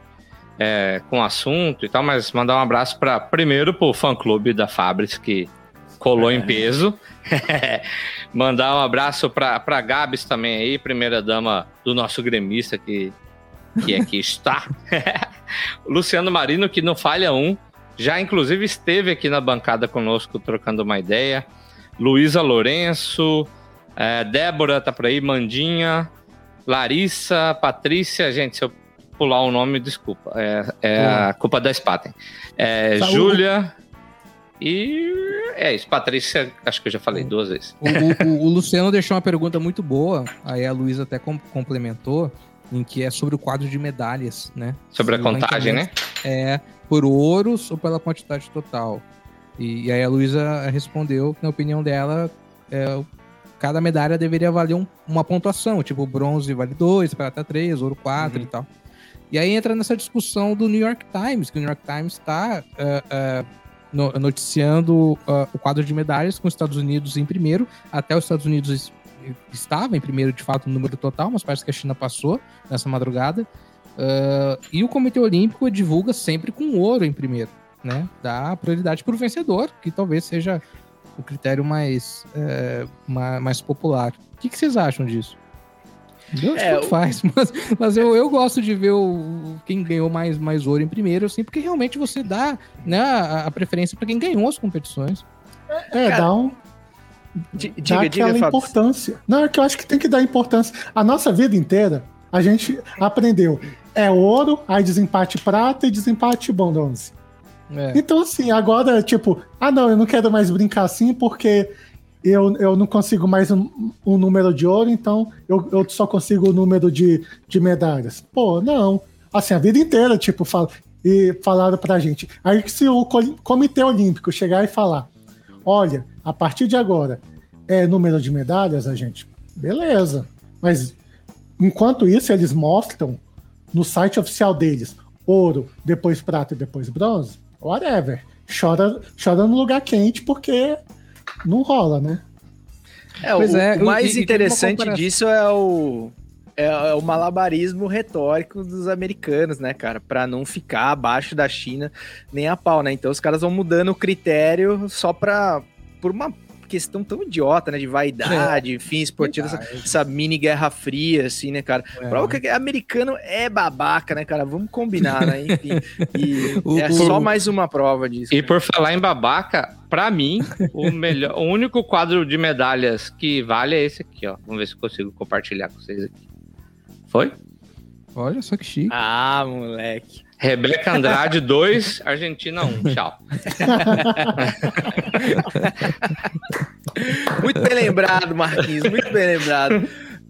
é, com o assunto e tal, mas mandar um abraço para primeiro pro fã clube da Fabris que colou é. em peso. mandar um abraço para pra Gabs também aí, primeira dama do nosso gremista que, que aqui está. Luciano Marino, que não falha um já inclusive esteve aqui na bancada conosco trocando uma ideia. Luísa Lourenço, é, Débora tá por aí, Mandinha, Larissa, Patrícia, gente, se eu pular o nome, desculpa. É, é a culpa da Spaten. É, Júlia. E é isso, Patrícia, acho que eu já falei duas vezes. O, o, o Luciano deixou uma pergunta muito boa, aí a Luísa até complementou, em que é sobre o quadro de medalhas, né? Sobre a contagem, né? É, por ouros ou pela quantidade total? E, e aí a Luísa respondeu que, na opinião dela, é, cada medalha deveria valer um- uma pontuação, tipo bronze vale 2, prata 3, ouro 4 e tal. E aí entra nessa discussão do New York Times, que o New York Times está noticiando ah, o quadro de medalhas com os Estados Unidos em primeiro, até os Estados Unidos es- estava em primeiro de fato no número total, mas parece que a China passou nessa madrugada. Ah, e o Comitê Olímpico divulga sempre com ouro em primeiro, né? Dá prioridade para o vencedor, que talvez seja o critério mais, é, ma- mais popular. O que, que vocês acham disso? Eu acho É, o- faz, mas, mas eu, eu gosto de ver o, quem ganhou mais, mais ouro em primeiro, assim, porque realmente você dá né, a, a preferência para quem ganhou as competições. É, dá um. Di- dá diga, diga, aquela Fábio. importância. Não, é que eu acho que tem que dar importância. A nossa vida inteira, a gente aprendeu. É ouro, aí desempate prata e desempate bronze. É. Então, assim, agora, tipo, ah, não, eu não quero mais brincar assim porque eu, eu não consigo mais um, um número de ouro, então eu, eu só consigo o número de, de medalhas. Pô, não. Assim, a vida inteira, tipo, fala, e falaram pra gente. Aí que se o Comitê Olímpico chegar e falar, olha, a partir de agora é número de medalhas, a gente, beleza. Mas enquanto isso, eles mostram no site oficial deles ouro, depois prata e depois bronze, whatever. Chora, chora no lugar quente porque não rola, né? É, Pois o, é, o mais e- e interessante comparação. disso é o, é, é o malabarismo retórico dos americanos, né, cara? Pra não ficar abaixo da China nem a pau, né? Então os caras vão mudando o critério só pra. por uma questão tão idiota, né? De vaidade, enfim, esportiva, essa, essa mini guerra fria, assim, né, cara? É. Prova que americano é babaca, né, cara? Vamos combinar, né? Enfim. E O- é o- só mais uma prova disso. E por falar em babaca, pra mim, o melhor, o único quadro de medalhas que vale é esse aqui, ó. Vamos ver se eu consigo compartilhar com vocês aqui. Foi? Olha só que chique. Ah, moleque. Rebeca Andrade 2, Argentina 1. Tchau. Muito bem lembrado, Marquinhos, muito bem lembrado.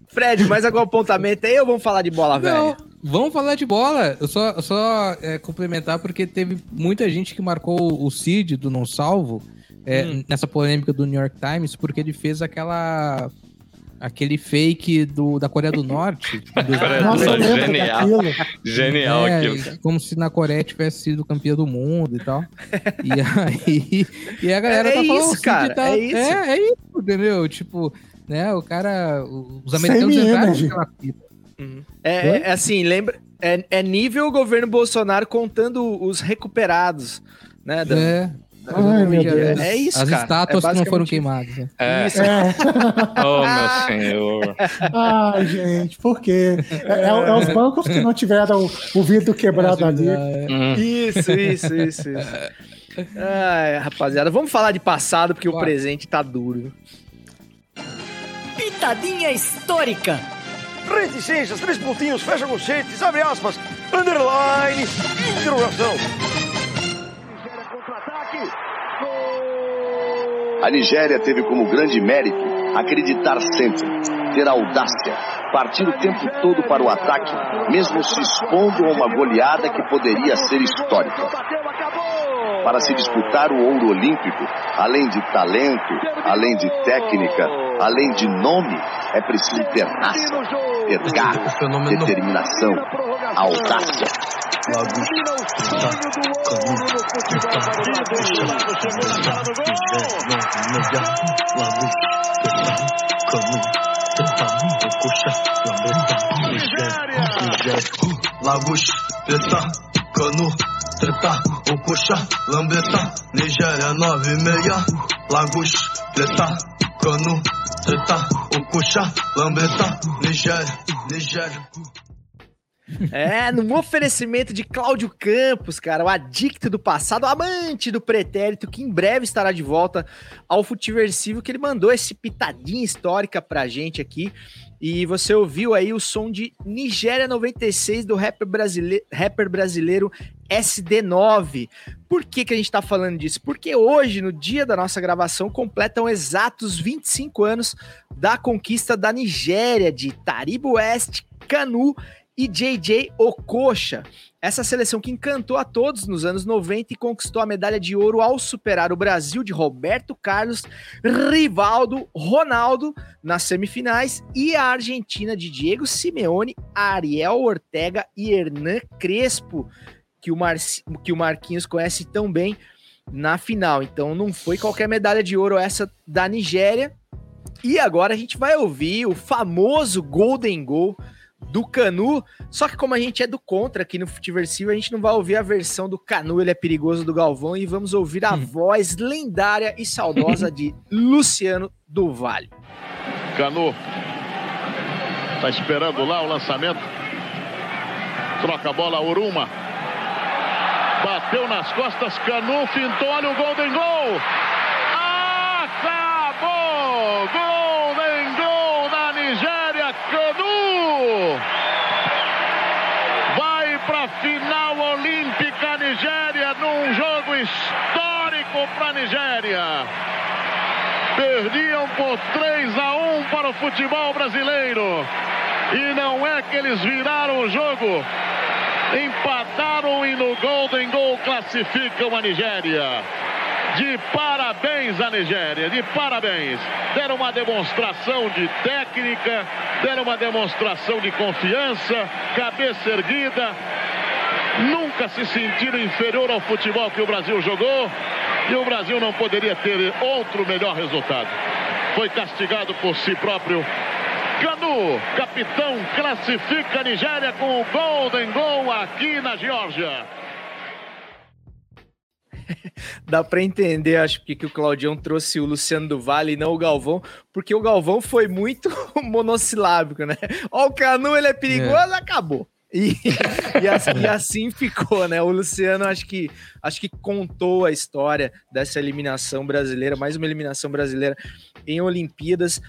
Fred, mais algum apontamento aí ou vamos falar de bola, Não, velho? vamos falar de bola. Eu só, só é, complementar porque teve muita gente que marcou o Cid do Não Salvo é, Hum. nessa polêmica do New York Times porque ele fez aquela aquele fake do, da Coreia do Norte. Nossa, eu lembro genial. daquilo. Genial É, aquilo. Como se na Coreia tivesse sido campeã do mundo e tal. E aí. E a galera É tá falando. isso, o Cid cara, tá- é isso. É, é isso, entendeu? Tipo, né? O cara. Os americanos entraram naquela fita. É, Oi? é assim, lembra? É, é nível governo Bolsonaro contando os recuperados, né? da- É. Ai, meu Deus. É isso, As cara. estátuas é que não foram queimadas. né? É. Isso. É. Oh, meu senhor. Ai, gente, por quê? É, é- é os bancos que não tiveram o vidro quebrado ali. Hum. Isso, isso, isso, isso. Ai, rapaziada, vamos falar de passado porque o Bora. presente tá duro. Pitadinha histórica. Reticências, três pontinhos, fecha conchetes, abre aspas, underline, interrogação. A Nigéria teve como grande mérito acreditar sempre, ter audácia, partir o tempo todo para o ataque, mesmo se expondo a uma goleada que poderia ser histórica. Para se disputar o ouro olímpico, além de talento, além de técnica, além de nome, é preciso ter raça, ter garra, determinação, audácia. Lagos, Preta, Cano, Treta, Ocoxa, Lambeta, Nigéria 96, Lagos, Preta, Cano, Treta, Ocoxa, Lambeta, Nigéria, Nigéria. É, num oferecimento de Cláudio Campos, cara, o adicto do passado, o amante do pretérito, que em breve estará de volta ao Futiversivo, que ele mandou esse pitadinha histórica pra gente aqui. E você ouviu aí o som de Nigéria 96 do rapper, brasile... rapper brasileiro SD9. Por que, que a gente tá falando disso? Porque hoje, no dia da nossa gravação, completam exatos 25 anos da conquista da Nigéria de Taribo West, Canu e JJ Okocha. Essa seleção que encantou a todos nos anos 90 e conquistou a medalha de ouro ao superar o Brasil de Roberto Carlos, Rivaldo, Ronaldo nas semifinais e a Argentina de Diego Simeone, Ariel Ortega e Hernan Crespo, que o, Mar que o Marquinhos conhece tão bem na final. Então não foi qualquer medalha de ouro essa da Nigéria. E agora a gente vai ouvir o famoso Golden Goal do Canu. Só que como a gente é do contra aqui no Futiversivo, a gente não vai ouvir a versão do Canu, ele é perigoso do Galvão, e vamos ouvir a hum. voz lendária e saudosa de Luciano do Vale. Canu tá esperando lá o lançamento. Troca a bola, Uruma. Bateu nas costas, Canu fintou, olha o Golden Goal. Acabou! Golden Goal da Nigéria, Canu! Vai para a final olímpica Nigéria num jogo histórico para a Nigéria. Perdiam por 3 a 1 para o futebol brasileiro. E não é que eles viraram o jogo empataram e no Golden Goal classificam a Nigéria. De parabéns à Nigéria, de parabéns. Deram uma demonstração de técnica, deram uma demonstração de confiança, cabeça erguida. Nunca se sentiram inferior ao futebol que o Brasil jogou e o Brasil não poderia ter outro melhor resultado. Foi castigado por si próprio Canu, capitão, classifica a Nigéria com o Golden Goal aqui na Geórgia. Dá para entender, acho que, que o Claudião trouxe o Luciano do Vale e não o Galvão, porque o Galvão foi muito monossilábico, né? Ó, o Canu, ele é perigoso, é. acabou. E, e, assim, e, assim, ficou, né? O Luciano acho que acho que contou a história dessa eliminação brasileira, mais uma eliminação brasileira em Olimpíadas,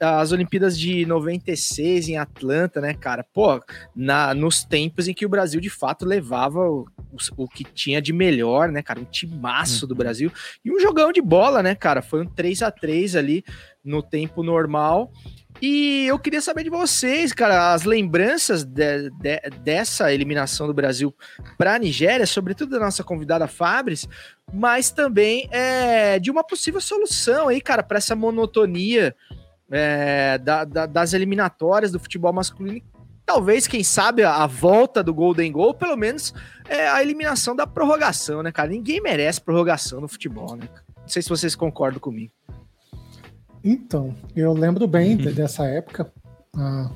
as Olimpíadas de 96 em Atlanta, né, cara? Pô, na, nos tempos em que o Brasil de fato levava o, o, o que tinha de melhor, né, cara? Um timaço uhum. do Brasil e um jogão de bola, né, cara? Foi um 3 a 3 ali no tempo normal. E eu queria saber de vocês, cara, as lembranças de, de, dessa eliminação do Brasil para a Nigéria, sobretudo da nossa convidada Fabris, mas também é, de uma possível solução aí, cara, para essa monotonia é, da, da, das eliminatórias do futebol masculino. Talvez, quem sabe, a volta do Golden Goal, pelo menos é a eliminação da prorrogação, né, cara? Ninguém merece prorrogação no futebol, né? Não sei se vocês concordam comigo. Então, eu lembro bem uhum. dessa época. Ah,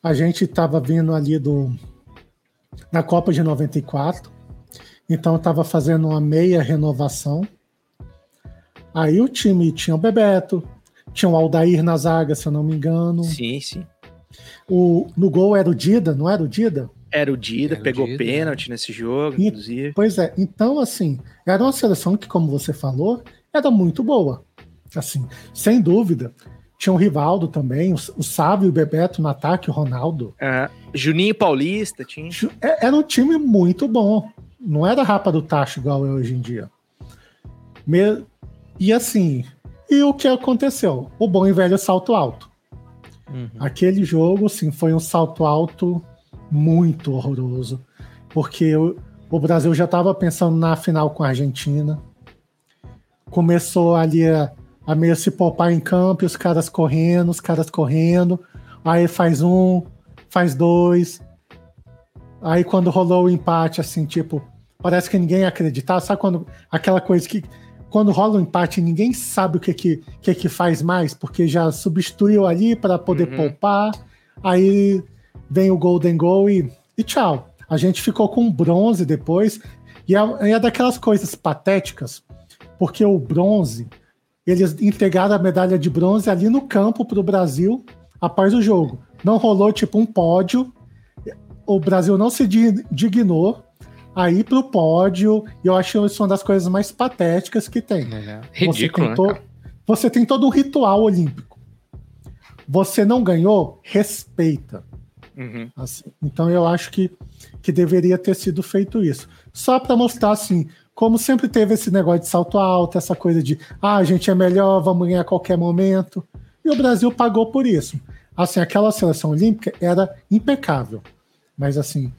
a gente estava vindo ali do na Copa de 94, então estava fazendo uma meia renovação. Aí o time tinha o Bebeto, tinha o Aldair na zaga, se eu não me engano. Sim, sim. O, no gol era o Dida, não era o Dida? Era o Dida, era pegou o Dida, pênalti nesse jogo, e, inclusive. Pois é, então assim, era uma seleção que, como você falou, era muito boa. Assim, sem dúvida. Tinha o Rivaldo também, o, o Sávio e o Bebeto no ataque, o Ronaldo. É, Juninho Paulista tinha. É, era um time muito bom. Não era rapa do tacho igual é hoje em dia. Me... E assim, e o que aconteceu? O bom e velho salto alto. Uhum. Aquele jogo, sim, foi um salto alto muito horroroso. Porque o, o Brasil já estava pensando na final com a Argentina. Começou ali a, a meio se poupar em campo, os caras correndo, os caras correndo. Aí faz um, faz dois. Aí quando rolou o empate, assim, tipo, parece que ninguém acreditava. Sabe quando aquela coisa que quando rola o um empate ninguém sabe o que que, que que faz mais, porque já substituiu ali para poder uhum. poupar. Aí vem o Golden Goal e, e tchau. A gente ficou com bronze depois. E é, é daquelas coisas patéticas, porque o bronze eles entregaram a medalha de bronze ali no campo para o Brasil após o jogo. Não rolou tipo um pódio, o Brasil não se dignou a ir para o pódio, e eu acho isso uma das coisas mais patéticas que tem. É, ridículo, você, né, você tem todo um ritual olímpico. Você não ganhou, respeita. Uhum. Assim, então eu acho que, que deveria ter sido feito isso. Só para mostrar assim, como sempre teve esse negócio de salto alto, essa coisa de ah, a gente é melhor, vamos ganhar a qualquer momento. E o Brasil pagou por isso. Assim, aquela seleção olímpica era impecável. mas assim,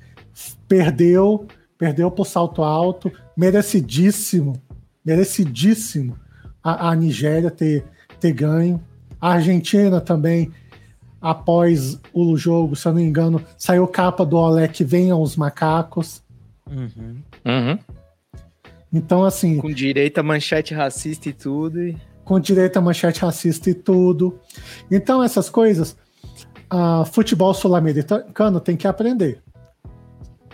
perdeu, perdeu por salto alto, merecidíssimo, merecidíssimo a, a Nigéria ter, ter ganho. A Argentina também, após o jogo, se eu não me engano, saiu capa do Olé que venham os macacos. Uhum. Uhum. Então, assim. Com direita, manchete racista e tudo. E... Com direita, manchete racista e tudo. Então, essas coisas, a futebol sul-americano tem que aprender.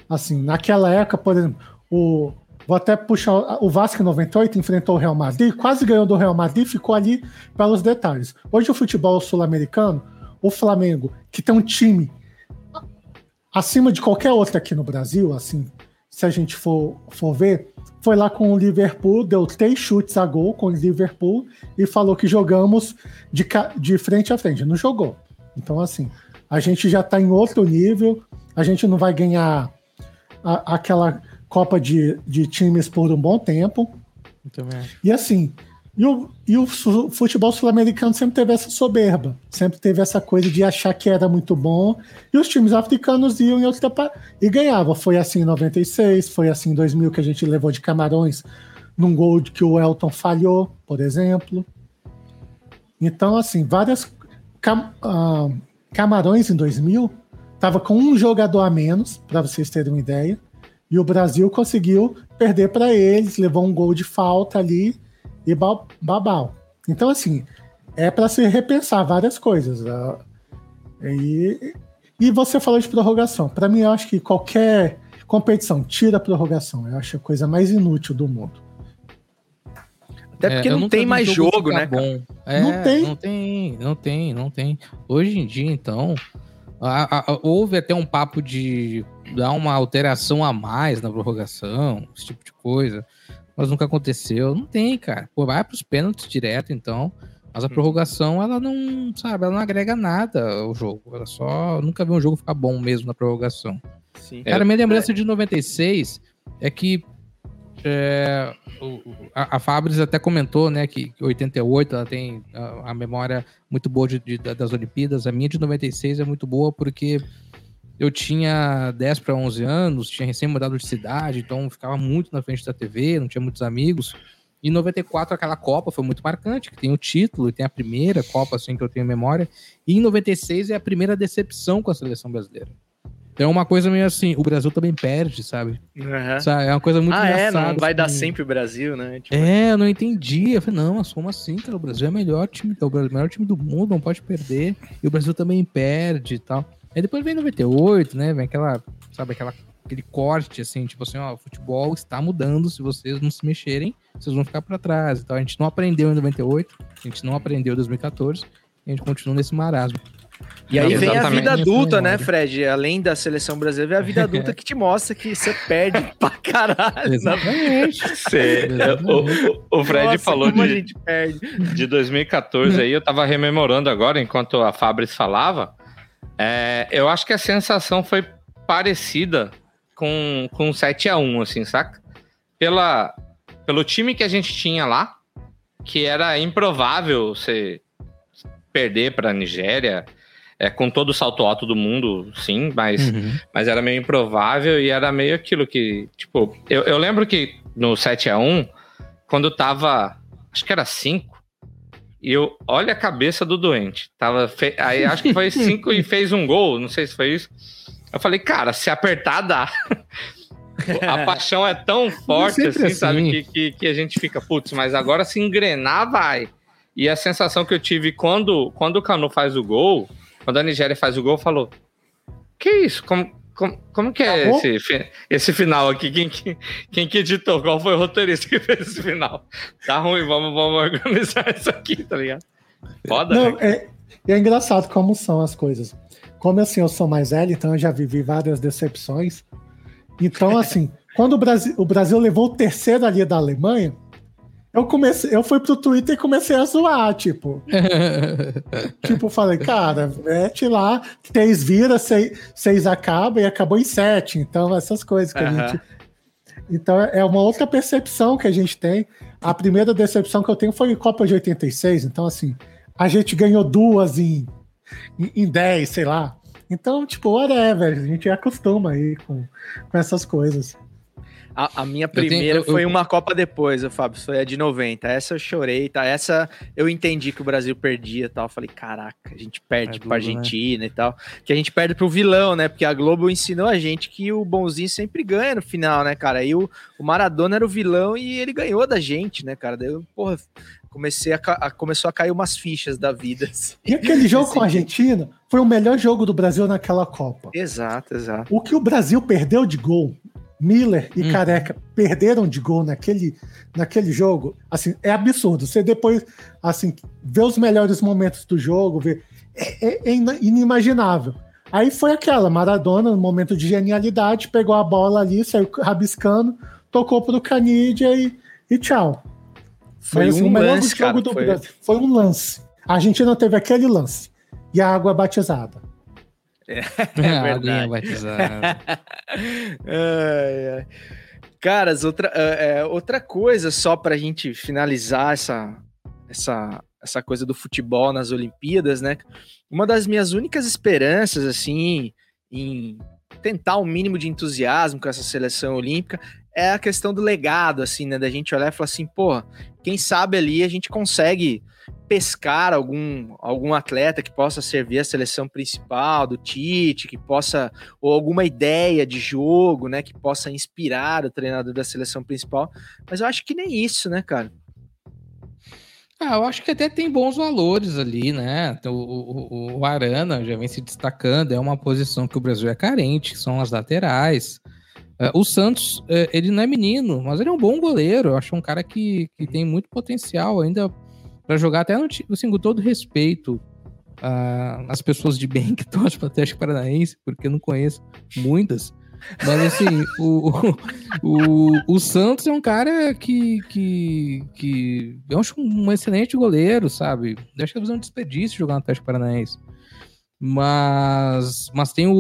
Assim, naquela época, por exemplo, o, vou até puxar. O Vasco em 98 enfrentou o Real Madrid, quase ganhou do Real Madrid, ficou ali pelos detalhes. Hoje, o futebol sul-americano, o Flamengo, que tem um time acima de qualquer outro aqui no Brasil, assim, se a gente for, for ver, foi lá com o Liverpool, deu três chutes a gol com o Liverpool e falou que jogamos de, de frente a frente. Não jogou. Então, assim, a gente já está em outro nível, a gente não vai ganhar a, aquela Copa de, de times por um bom tempo. E assim, e o, e o futebol sul-americano sempre teve essa soberba, sempre teve essa coisa de achar que era muito bom, e os times africanos iam em outra e ganhavam. Foi assim em 96, foi assim em 2000 que a gente levou de Camarões num gol que o Elton falhou, por exemplo. Então, assim, várias. Cam, uh, Camarões em 2000 estava com um jogador a menos, para vocês terem uma ideia, e o Brasil conseguiu perder para eles, levou um gol de falta ali e babau. Então, assim, é para se repensar várias coisas. Né? E, e você falou de prorrogação. Para mim, eu acho que qualquer competição tira a prorrogação. Eu acho a coisa mais inútil do mundo. Até porque é, não tem mais jogo, né? Bom. É, não tem. Não tem, não tem, não tem. Hoje em dia, então, a, a, houve até um papo de dar uma alteração a mais na prorrogação, esse tipo de coisa mas nunca aconteceu. Não tem, cara. Pô, vai pros pênaltis direto, então. Mas a uhum. prorrogação, ela não, sabe, ela não agrega nada ao jogo. Ela só. Nunca vi um jogo ficar bom mesmo na prorrogação. Sim. Cara, é, minha lembrança é... de 96 é que. É, a, a Fabris até comentou, né, que 88 ela tem a, a memória muito boa de, de, das Olimpíadas. A minha de 96 é muito boa porque eu tinha 10 para 11 anos, tinha recém mudado de cidade, então ficava muito na frente da TV, não tinha muitos amigos. E em 94 aquela Copa foi muito marcante, que tem o título, e tem a primeira Copa assim que eu tenho memória. E em 96 é a primeira decepção com a seleção brasileira. Então é uma coisa meio assim, o Brasil também perde, sabe? Uhum. sabe? É uma coisa muito ah, engraçada. É, não vai assim. dar sempre o Brasil, né? Tipo... É, eu não entendi. Eu falei, não, mas como assim, cara? O Brasil é o melhor time, é o melhor time do mundo, não pode perder. E o Brasil também perde e tal. Aí depois vem 98, né? Vem aquela, sabe, aquela, aquele corte, assim, tipo assim, ó, o futebol está mudando, se vocês não se mexerem, vocês vão ficar para trás. Então a gente não aprendeu em 98, a gente não aprendeu em 2014, e a gente continua nesse marasmo. E aí vem a vida adulta, né, Fred? Além da seleção brasileira, vem a vida adulta que te mostra que você perde pra caralho. Exatamente. Você, o, o, Fred Nossa, falou de, de 2014 aí, eu tava rememorando agora, enquanto a Fabris falava. É, eu acho que a sensação foi parecida com, com 7 a 1 assim, saca? Pela, pelo time que a gente tinha lá, que era improvável você perder para a Nigéria, é, com todo o salto alto do mundo, sim, mas, uhum. mas era meio improvável e era meio aquilo que, tipo, eu, eu lembro que no 7 a 1 quando tava, acho que era 5, e eu, olha a cabeça do doente. Tava fe... Aí acho que foi cinco e fez um gol, não sei se foi isso. Eu falei, cara, se apertar, dá. a paixão é tão forte, assim, assim, sabe? Que, que, que, a gente fica, putz, mas agora se engrenar, vai. E a sensação que eu tive quando, quando o Canu faz o gol, quando a Nigéria faz o gol, falou: Que isso? Como, como, como que é esse, esse final aqui? Quem, quem, quem que editou? Qual foi o roteirista que fez esse final? Tá ruim, vamos, vamos organizar isso aqui, tá ligado? Foda, Não, né? É, é engraçado como são as coisas. Como assim, eu sou mais velho, então eu já vivi várias decepções. Então, assim, quando o Brasil, o Brasil levou o terceiro ali da Alemanha, eu comecei, eu fui pro Twitter e comecei a zoar, tipo. tipo, falei, cara, mete lá, três vira, seis, seis acaba e acabou em sete. Então, essas coisas que uhum. a gente. Então, é uma outra percepção que a gente tem. A primeira decepção que eu tenho foi em Copa de 86. Então, assim, a gente ganhou duas em, em, em 10, sei lá. Então, tipo, whatever, a gente acostuma aí com, com essas coisas. A, a minha primeira tenho- eu- foi eu- uma Copa depois, o Fábio. Foi a de 90. Essa eu chorei, tá? Essa eu entendi que o Brasil perdia e tal. Falei, caraca, a gente perde É pra né? Argentina e tal. Que a gente perde pro vilão, né? Porque a Globo ensinou a gente que o bonzinho sempre ganha no final, né, cara? Aí o, o Maradona era o vilão e ele ganhou da gente, né, cara? Daí eu, porra, comecei a, a- começou a cair umas fichas da vida. assim. E aquele jogo com a Argentina foi o melhor jogo do Brasil naquela Copa. Exato, exato. O que o Brasil perdeu de gol, Miller e Careca perderam de gol naquele, naquele jogo, assim, é absurdo. Você depois, assim, vê os melhores momentos do jogo, vê, é, é- é inimaginável. Aí foi aquela, Maradona, no momento de genialidade, pegou a bola ali, saiu rabiscando, tocou pro Canidia e, e tchau. Foi Mas, assim, um lance, jogo cara, do foi- Brasil foi um lance. A Argentina teve aquele lance. E a água batizada. É, É, a verdade. Ai, ai. Caras, outra, é, é, outra coisa só pra gente finalizar essa, essa, essa coisa do futebol nas Olimpíadas, né? Uma das minhas únicas esperanças, assim, em tentar um mínimo de entusiasmo com essa seleção olímpica é a questão do legado, assim, né? Da gente olhar e falar assim, pô, quem sabe ali a gente consegue pescar algum, algum atleta que possa servir a seleção principal do Tite, que possa, ou alguma ideia de jogo, né, que possa inspirar o treinador da seleção principal. Mas eu acho que nem isso, né, cara? Ah, eu acho que até tem bons valores ali, né? O, o, o Arana já vem se destacando, é uma posição que o Brasil é carente, são as laterais. É, o Santos, é, ele não é menino, mas ele é um bom goleiro. Eu acho um cara que, que tem muito potencial ainda para jogar, até no, assim, com todo respeito ah, às pessoas de bem que torcem para o Atlético Paranaense, porque eu não conheço muitas. Mas assim, o, o, o Santos é um cara que, que, que eu acho um excelente goleiro, sabe? Deixa que fazer um desperdício jogar no Atlético Paranaense. Mas, mas tem o-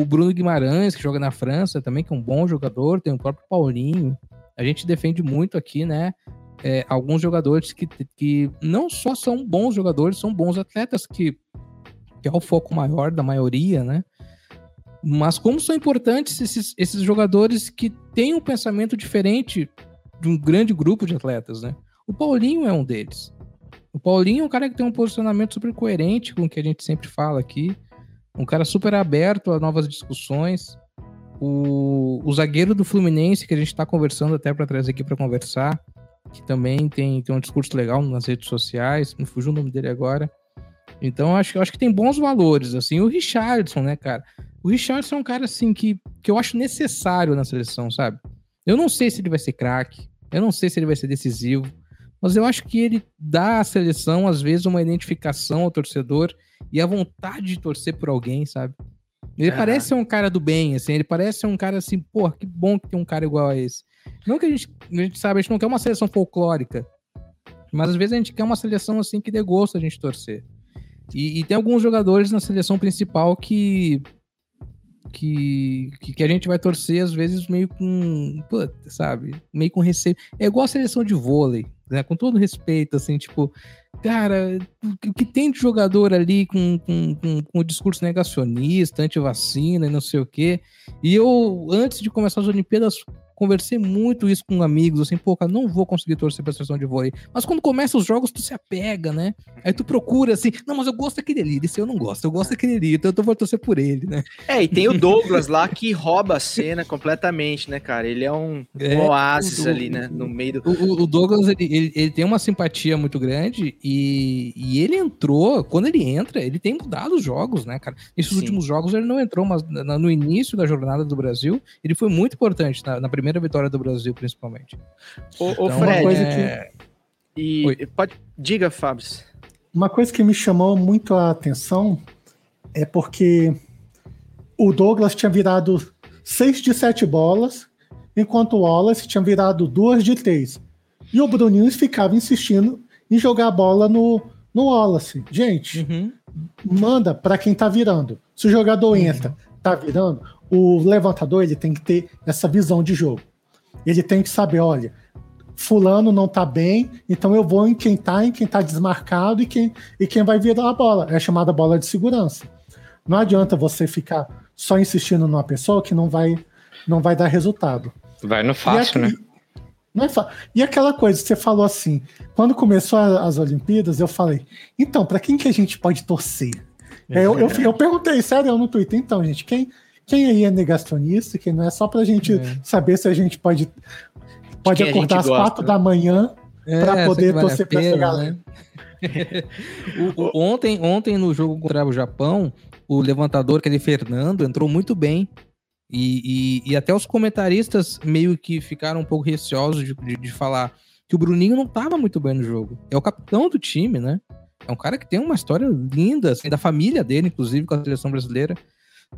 o Bruno Guimarães, que joga na França também, que é um bom jogador, tem o próprio Paulinho. A gente defende muito aqui, né? É, alguns jogadores que, que não só são bons jogadores, são bons atletas, que, que é o foco maior da maioria, né? Mas como são importantes esses, esses jogadores que têm um pensamento diferente de um grande grupo de atletas, né? O Paulinho é um deles. O Paulinho é um cara que tem um posicionamento super coerente com o que a gente sempre fala aqui. Um cara super aberto a novas discussões. O, o zagueiro do Fluminense, que a gente está conversando até para trazer aqui para conversar, que também tem, tem um discurso legal nas redes sociais, me fugiu o nome dele agora. Então, acho, acho que tem bons valores, assim. O Richardson, né, cara? O Richardson é um cara, assim, que, que eu acho necessário na seleção, sabe? Eu não sei se ele vai ser craque, eu não sei se ele vai ser decisivo, mas eu acho que ele dá à seleção, às vezes, uma identificação ao torcedor e a vontade de torcer por alguém, sabe? Ele Aham. parece ser um cara do bem, assim, ele parece ser um cara assim, pô, que bom que tem um cara igual a esse. Não que a gente, a gente sabe, a gente não quer uma seleção folclórica, mas às vezes a gente quer uma seleção assim que dê gosto a gente torcer. E, e tem alguns jogadores na seleção principal que, que, que, a gente vai torcer às vezes meio com, sabe, meio com receio. É igual a seleção de vôlei, né? Com todo respeito, assim, tipo, cara, o que tem de jogador ali com, com, com, com o discurso negacionista, anti-vacina e não sei o quê. E eu, antes de começar as Olimpíadas, conversei muito isso com amigos, assim, pô, cara, não vou conseguir torcer pra seleção de vôlei. Mas quando começa os jogos, tu se apega, né? Aí tu procura, assim, não, mas eu gosto daquele ali, desse eu não gosto, eu gosto daquele ali, então eu vou torcer por ele, né? É, e tem o Douglas lá que rouba a cena completamente, né, cara? Ele é um, É, um oásis o- ali, né? No meio do. O, o- Douglas, ele, ele, ele tem uma simpatia muito grande e, e ele entrou, quando ele entra, ele tem mudado os jogos, né, cara? Nesses Sim. últimos jogos ele não entrou, mas no início da jornada do Brasil, ele foi muito importante, na, na primeira vitória do Brasil, principalmente. Ô, Então, Fred, coisa é, e pode. Diga, Fábio. Uma coisa que me chamou muito a atenção é porque o Douglas tinha virado 6 de 7 bolas, enquanto o Wallace tinha virado 2 de 3. E o Bruninho ficava insistindo em jogar a bola no, no Wallace. Gente, Uhum. manda para quem tá virando. Se o jogador entra, tá virando, o levantador ele tem que ter essa visão de jogo. Ele tem que saber, olha, fulano não tá bem, então eu vou em quem tá, em quem tá desmarcado e quem, e quem vai virar a bola. É chamada bola de segurança. não adianta você ficar só insistindo numa pessoa que não vai, não vai dar resultado. Vai no fácil, aqui, né? Não é fácil. E aquela coisa, você falou assim, quando começou as Olimpíadas, eu falei, então, para quem que a gente pode torcer? É, eu, eu, eu, perguntei, sério, no Twitter, então, gente, quem, quem aí é negacionista, que não é só pra gente é. saber se a gente pode, pode acordar às quatro da manhã é, para poder vale torcer para essa galera. Né? o, o, ontem, ontem, no jogo contra o Japão, o levantador, aquele Fernando, entrou muito bem. E, e, e, até os comentaristas meio que ficaram um pouco receosos de, de, de falar que o Bruninho não estava muito bem no jogo. É o capitão do time, né? É um cara que tem uma história linda, assim, da família dele, inclusive, com a seleção brasileira.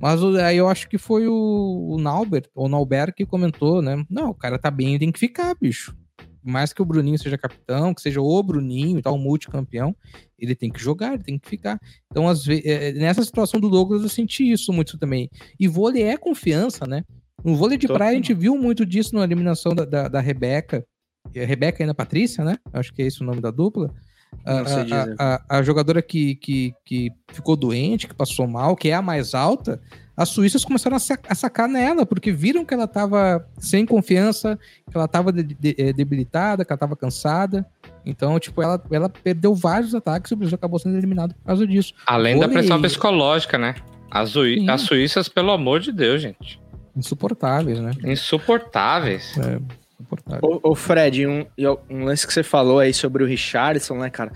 Mas aí eu acho que foi o, o Naubert, ou Naubert, que comentou, né? Não, o cara tá bem, tem que ficar, bicho. Mais que o Bruninho seja capitão, que seja o Bruninho e tal, multicampeão, ele tem que jogar, ele tem que ficar. Então, às vezes, é, nessa situação do Douglas, eu senti isso muito também. E vôlei é confiança, né? No vôlei de praia, a gente viu muito disso na eliminação da, da, da Rebeca. Rebeca e a Patrícia, né? Acho que é esse o nome da dupla. A, a, a, jogadora que, que, que ficou doente, que passou mal, que é a mais alta, as suíças começaram a, sacar nela, porque viram que ela estava sem confiança, que ela estava de, de, eh, debilitada, que ela estava cansada. Então, tipo, ela, ela perdeu vários ataques e o Brasil acabou sendo eliminado por causa disso. Além da pressão psicológica, né? As, as suíças, pelo amor de Deus, gente. Insuportáveis, né? Insuportáveis. É. Ô, ô, Fred, um, um lance que você falou aí sobre o Richardson, né, cara?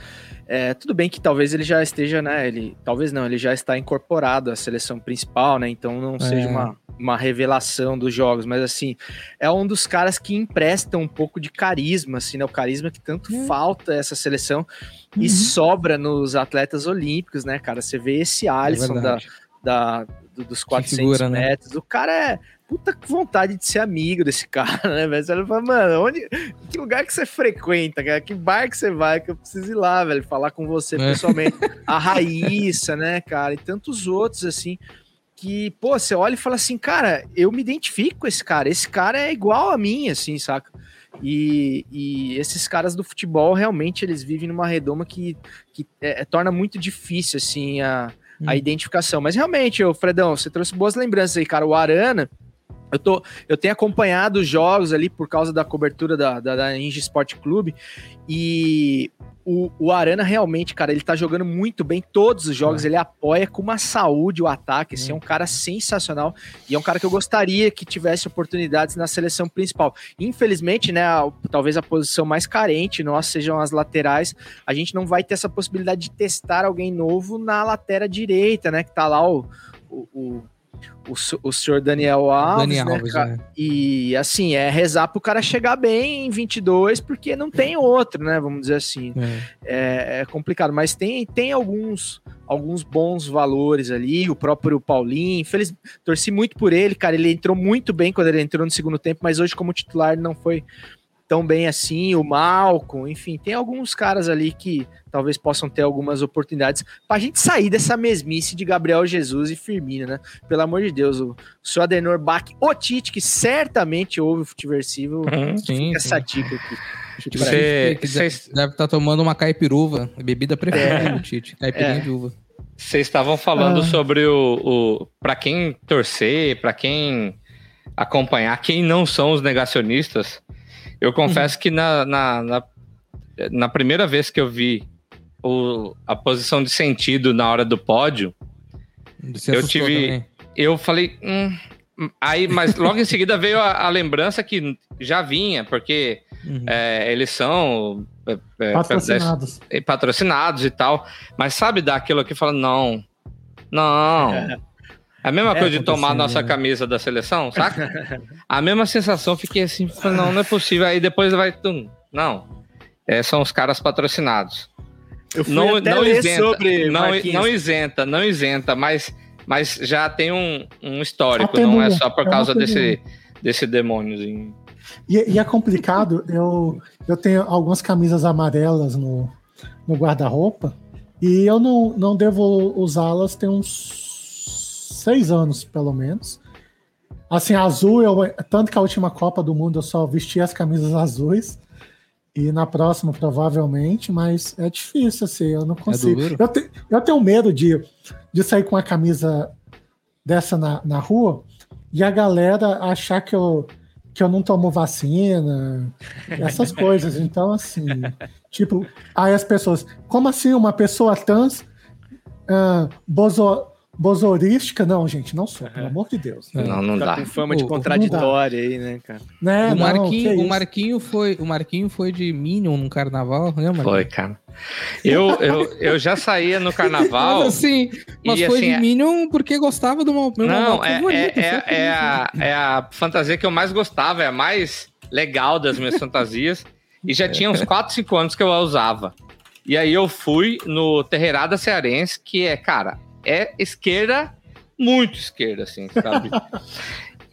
É, tudo bem que talvez ele já esteja, né? Ele, talvez não, ele já está incorporado à seleção principal, né? Então não é. seja uma, uma revelação dos jogos, mas assim, é um dos caras que empresta um pouco de carisma, assim, né? O carisma que tanto é. falta essa seleção uhum. e sobra nos atletas olímpicos, né, cara? Você vê esse Alisson é da, da, dos 400 figura, né? metros, né? o cara é puta vontade de ser amigo desse cara, né, velho? Você fala, mano, onde, que lugar que você frequenta, cara? Que bar que você vai que eu preciso ir lá, velho, falar com você é. pessoalmente. A Raíssa, né, cara, e tantos outros, assim, que, pô, você olha e fala assim, cara, eu me identifico com esse cara, esse cara é igual a mim, assim, saca? E, e esses caras do futebol, realmente, eles vivem numa redoma que, que é, é torna muito difícil, assim, a, a hum. identificação. Mas realmente, ô Fredão, você trouxe boas lembranças aí, cara. O Arana, eu, tô, eu tenho acompanhado os jogos ali por causa da cobertura da, da, da Ninja Sport Clube e o, o Arana realmente, cara, ele tá jogando muito bem todos os jogos, é. ele apoia com uma saúde o ataque, assim, é um cara sensacional e é um cara que eu gostaria que tivesse oportunidades na seleção principal. Infelizmente, né, a, talvez a posição mais carente nossa sejam as laterais, a gente não vai ter essa possibilidade de testar alguém novo na lateral direita, né, que tá lá o, o, o o, o senhor Daniel Alves, Daniel né, Alves né? E assim, é rezar pro cara chegar bem em 22, porque não tem outro, né? Vamos dizer assim. É, é, é complicado, mas tem, tem alguns, alguns bons valores ali. O próprio Paulinho, feliz, torci muito por ele, cara. Ele entrou muito bem quando ele entrou no segundo tempo, mas hoje, como titular, não foi tão bem assim, o Malcolm, enfim, tem alguns caras ali que talvez possam ter algumas oportunidades para a gente sair dessa mesmice de Gabriel Jesus e Firmino, né? Pelo amor de Deus, o seu Adenor Bach, o Tite, que certamente ouve o Futiversivo, uhum, sim, fica sim. essa dica aqui. Você, deve estar tá tomando uma caipiruva, bebida preferida é. do Tite, caipirinha é. de uva. Vocês estavam falando ah. sobre o, o para quem torcer, para quem acompanhar, quem não são os negacionistas. Eu confesso uhum. que na, na, na, na, primeira vez que eu vi o, a posição de sentido na hora do pódio, Você eu tive. Também. Eu falei. Hum, aí, mas logo em seguida veio a, a, lembrança que já vinha, porque uhum. é, eles são é, é patrocinados. É, patrocinados e tal. Mas sabe daquilo que fala, não, não. É a mesma é, coisa de tomar a nossa né? camisa da seleção, saca? a mesma sensação, fiquei assim, não, não é possível. Aí depois vai. Tum, não. É, são os caras patrocinados. Eu fui não, até não isenta, sobre não, não isenta, não isenta, mas, mas já tem um, um histórico, não é só por causa desse, desse demôniozinho. E, e, é complicado, eu, eu tenho algumas camisas amarelas no, no guarda-roupa e eu não, não devo usá-las tem uns seis anos, pelo menos. Assim, azul, eu, tanto que a última Copa do Mundo eu só vesti as camisas azuis. E na próxima, provavelmente, mas é difícil, assim, eu não É consigo. duro? eu, te- eu tenho medo de, de sair com a camisa dessa na, na rua e a galera achar que eu, que eu não tomo vacina, essas coisas. Então, assim, tipo, aí as pessoas, como assim uma pessoa trans ah, bozo, bozorística? Não, gente, não sou, pelo amor de Deus. Não, não Tá dá. com fama de contraditória aí, né, cara? Né? o, Não, Marquinho, que o. Marquinho foi, o Marquinho foi de Minion no carnaval, lembra? Foi, cara. Eu, eu, eu já saía no carnaval. Mas assim, mas e, foi assim, de Minion porque gostava do meu, meu Não, é, favorito, é, foi é, é isso. a, é a fantasia que eu mais gostava, é a mais legal das minhas fantasias. E já tinha uns 4, 5 anos que eu a usava. E aí eu fui no Terreirada Cearense, que é, cara, é esquerda, muito esquerda, assim, sabe?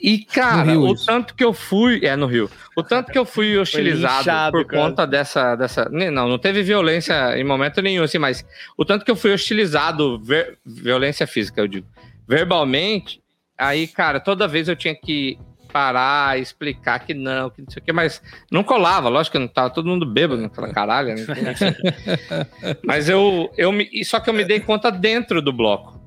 E, cara, o isso. tanto que eu fui. É, no Rio. O tanto que eu fui hostilizado linchado, por cara. conta dessa, dessa. Não, não teve violência em momento nenhum, assim, mas o tanto que eu fui hostilizado, ver- violência física, eu digo, verbalmente, aí, cara, toda vez eu tinha que parar, explicar que não, que não sei o que, mas não colava, lógico que não tava todo mundo bêbado naquela caralho, né? Enfim. mas eu, eu me, só que eu me dei conta dentro do bloco.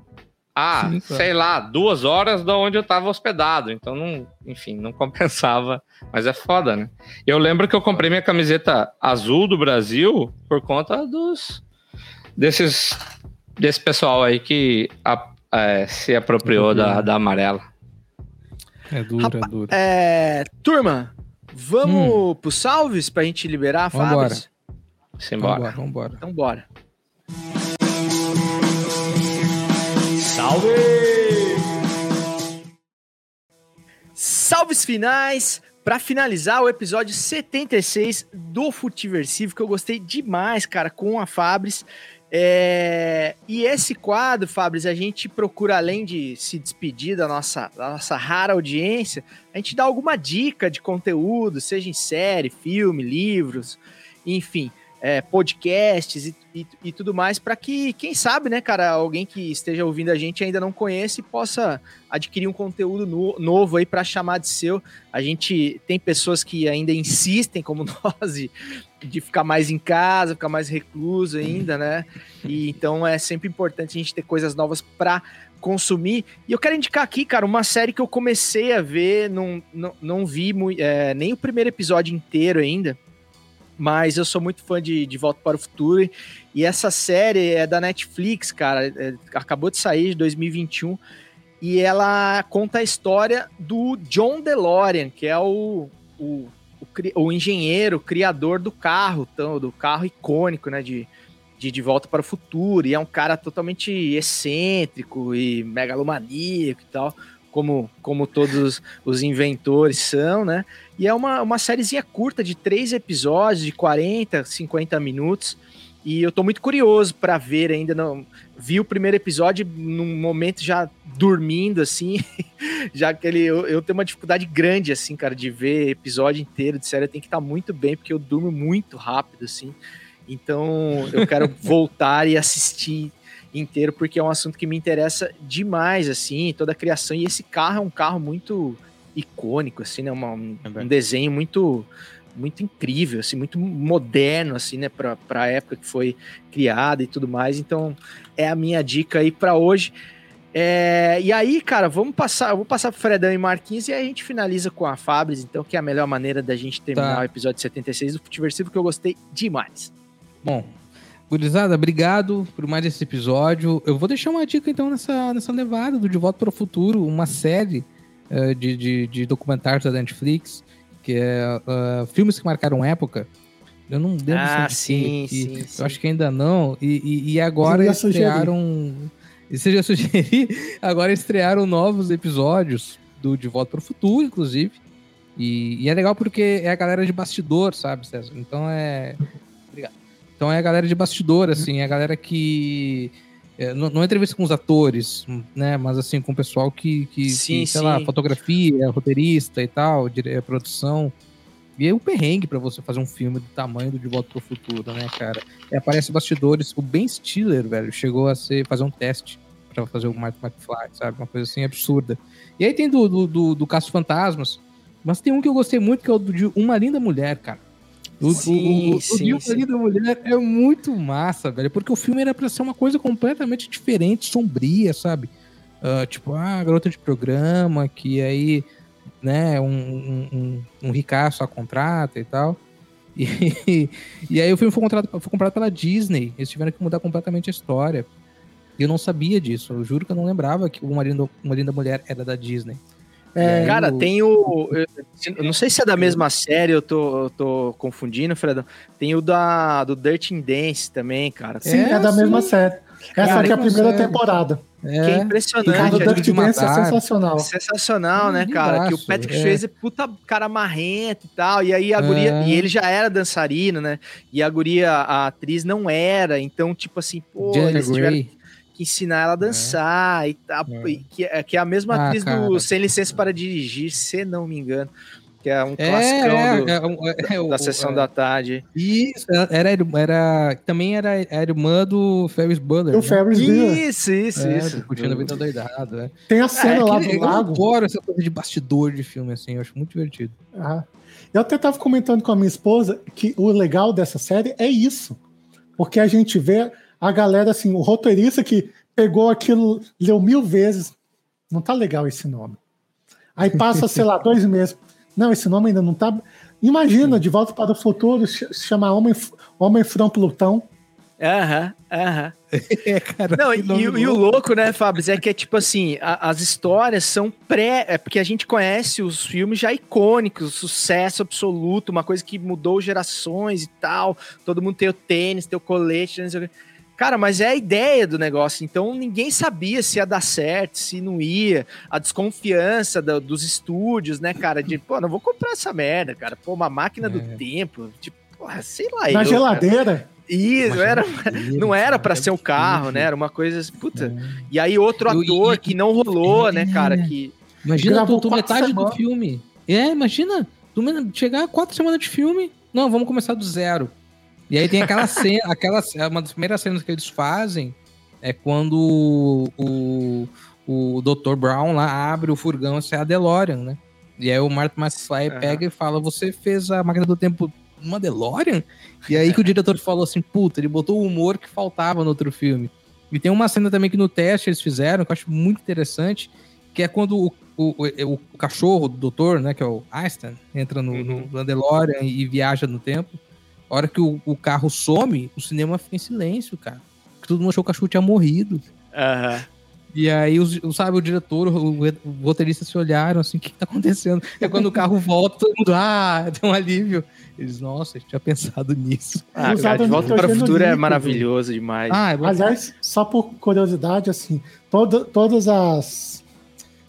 Ah, Sim, claro. sei lá, duas horas da onde eu tava hospedado, então não, enfim, não compensava, mas é foda, né? Eu lembro que eu comprei minha camiseta azul do Brasil por conta dos desses desse pessoal aí que a- é, se apropriou da, da amarela. É duro, é duro. É, turma, vamos pro salves pra gente liberar a Vambora. Fabris? Simbora. Vambora, vambora. Então bora. Salve! Salves finais para finalizar o episódio 76 do Futiversivo, que eu gostei demais, cara, com a Fabris. É, E esse quadro, Fabris, a gente procura, além de se despedir da nossa, da nossa rara audiência, a gente dá alguma dica de conteúdo, seja em série, filme, livros, enfim, é, podcasts e, e- e tudo mais, para que, quem sabe, né, cara, alguém que esteja ouvindo a gente ainda não conhece possa adquirir um conteúdo no- novo aí para chamar de seu. A gente tem pessoas que ainda insistem, como nós, de, ficar mais em casa, ficar mais recluso ainda, né? E então é sempre importante a gente ter coisas novas para consumir. E eu quero indicar aqui, cara, uma série que eu comecei a ver, não, não, não vi é, nem o primeiro episódio inteiro ainda, mas eu sou muito fã de, de Volta para o Futuro. E essa série é da Netflix, cara, é, acabou de sair de 2021 e ela conta a história do John DeLorean, que é o, o, o, o engenheiro, criador do carro, tão, do carro icônico, né, de, de De Volta para o Futuro, e é um cara totalmente excêntrico e megalomaníaco e tal, como, como todos os inventores são, né, e é uma, uma sériezinha curta de três episódios, de 40, 50 minutos, e eu tô muito curioso para ver ainda, não vi o primeiro episódio num momento já dormindo, assim, já que ele, eu, eu tenho uma dificuldade grande, assim, cara, de ver episódio inteiro de série, tem que estar muito bem, porque eu durmo muito rápido, assim, então eu quero voltar e assistir inteiro, porque é um assunto que me interessa demais, assim, toda a criação, e esse carro é um carro muito icônico, assim, né, uma- um, um desenho muito muito incrível, assim, muito moderno, assim, né, para a época que foi criada e tudo mais. Então, é a minha dica aí para hoje. É, e aí, cara, vamos passar, eu vou passar pro Fredão e Marquinhos e aí a gente finaliza com a Fabris, então, que é a melhor maneira da gente terminar Tá. o episódio 76 do Futiversivo, que eu gostei demais. Bom, gurizada, obrigado por mais esse episódio. Eu vou deixar uma dica, então, nessa, nessa levada do De Volta para o Futuro, uma série eh, de, de, de documentários da Netflix, que é ah, filmes que marcaram época. Eu não lembro Ah, se eu indiquei sim, aqui. sim, sim. Eu acho que ainda não. E, e, e agora estrearam. E você já sugeri? Agora estrearam novos episódios do De Volta para o Futuro, inclusive. E, e é legal porque é a galera de bastidor, sabe, César? Então é. Obrigado. Então é a galera de bastidor, assim, é a galera que. é, não, não é entrevista com os atores, né? Mas assim, com o pessoal que, que, Sim, que, sei lá, sim. fotografia, roteirista e tal, dire- produção. E é um perrengue pra você fazer um filme do tamanho do De Volta pro Futuro, né, cara? E aparece bastidores. O Ben Stiller, velho, chegou a ser, fazer um teste pra fazer o Martin McFly, sabe? Uma coisa assim absurda. E aí tem do, do, do, do Caso Fantasmas, mas tem um que eu gostei muito, que é o de Uma Linda Mulher, cara. O, Sim, o, o, o sim, Dia sim. Da Mulher é muito massa, velho. Porque o filme era pra ser uma coisa completamente diferente, sombria, sabe? Ah, tipo, ah, garota de programa, que aí, né, um, um, um, um ricaço a contrata e tal. E, e aí o filme foi comprado, foi comprado pela Disney. Eles tiveram que mudar completamente a história. E eu não sabia disso. Eu juro que eu não lembrava que o Marido, o Marido da Mulher era da Disney. É, cara, o- tem o. Eu não sei se é da mesma série, eu tô, eu tô confundindo, Fredão. Tem o da, do Dirty Dance também, cara. Sim, é, da mesma série. Essa Cara, aqui é a primeira série. temporada. Que é impressionante. Cara, o é Dirty Dance é sensacional. Sensacional, né, cara? Que o Patrick é. Swayze é puta cara marrento e tal. E aí a guria. É. E ele já era dançarino, né? E a guria, a atriz, não era. Então, tipo assim, pô, eles tiveram Grey. Que ensinar ela a dançar e tal. e Que, é- que é a mesma Ah, atriz do cara. Sem Licença para Dirigir, se não me engano. Que é um É, classicão é, do- é, é, o- da sessão é. da tarde. Isso, era, era, era- também era, era irmã do Ferris Bueller. Do né? Ferris Bueller. Isso, isso, É, isso. do Curtindo a Vida Doidado. É. Tem a cena É, lá que do eu lago. adoro essa coisa de bastidor de filme, assim, eu acho muito divertido. Ah. Eu até tava comentando com a minha esposa que o legal dessa série é isso. Porque a gente vê a galera, assim, o roteirista que pegou aquilo, leu mil vezes. Não tá legal esse nome. Aí passa, sei lá, dois meses. Não, esse nome ainda não tá. Imagina, De Volta para o Futuro, se chama Homem, Homem From Plutão. Aham, aham. É, cara, Não, e, e o louco. né, Fábio, é que é tipo assim, a- as histórias são pré. É porque a gente conhece os filmes já icônicos, sucesso absoluto, uma coisa que mudou gerações e tal. Todo mundo tem o tênis, tem o colete, não sei o quê. Cara, mas é a ideia do negócio, então ninguém sabia se ia dar certo, se não ia. A desconfiança da- dos estúdios, né, cara? De, pô, não vou comprar essa merda, cara. Pô, uma máquina do tempo, tipo, porra, sei lá. Na eu, cara. geladeira. Isso, Uma era, não era pra cara, ser um carro, né? Era uma coisa. Puta. E aí, outro Eu- ator e- que não rolou, né, cara? Que. Imagina tu, tu metade do semanas. filme. É, imagina. Tu me- chegar a quatro semanas de filme. Não, vamos começar do zero. E aí tem aquela cena, aquela, uma das primeiras cenas que eles fazem é quando o, o Dr. Brown lá abre o furgão, essa é a DeLorean, né? E aí o Martin McFly Aham. pega e fala: Você fez a máquina do tempo numa DeLorean? E aí que o diretor falou assim: Puta, ele botou o humor que faltava no outro filme. E tem uma cena também que no teste eles fizeram, que eu acho muito interessante, que é quando o, o, o, o cachorro do doutor, né, que é o Einstein, entra no, no, no DeLorean e viaja no tempo. A hora que o, o carro some, o cinema fica em silêncio, cara. Porque todo mundo achou que o cachorro tinha morrido. Aham. E aí, os, o- sabe, o diretor, o, o roteirista se olharam assim, o que, tá acontecendo? É quando o carro volta, todo mundo, ah, tem um alívio. Eles, nossa, a gente tinha pensado nisso. Ah, cara, de volta para o futuro é maravilhoso demais. Ah, é. Aliás, só por curiosidade, assim, toda, todas as.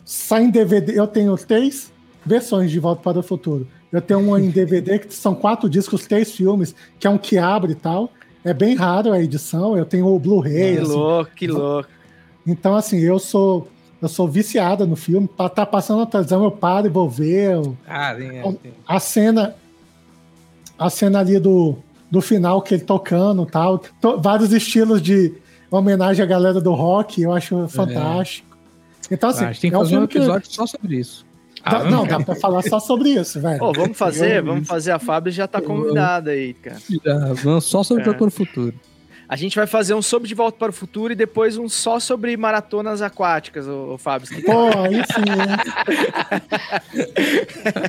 Saem DVD. Eu tenho três versões de Volta para o Futuro. Eu tenho uma em DVD que são quatro discos, três filmes, que é um que abre e tal. É bem raro a edição. Eu tenho o Blu-ray. que assim. louco, que louco. Então, assim, eu sou. Eu sou viciada no filme. Tá passando na televisão, eu paro e vou ver. eu- Ah, tem, é, tem. a cena a cena ali do, do final que ele tocando e tal to- vários estilos de homenagem à galera do rock eu acho fantástico então assim Ah, a gente tem que é um fazer um filme que episódio só sobre isso. Dá- não dá pra falar só sobre isso velho Pô, vamos fazer, vamos fazer. A Fábio já tá convidada aí, cara. Já, vamos só sobre É. Doutor no Futuro. A gente vai fazer um sobre De Volta para o Futuro e depois um só sobre maratonas aquáticas, ô, ô Fábio. Que Pô, aí sim, hein?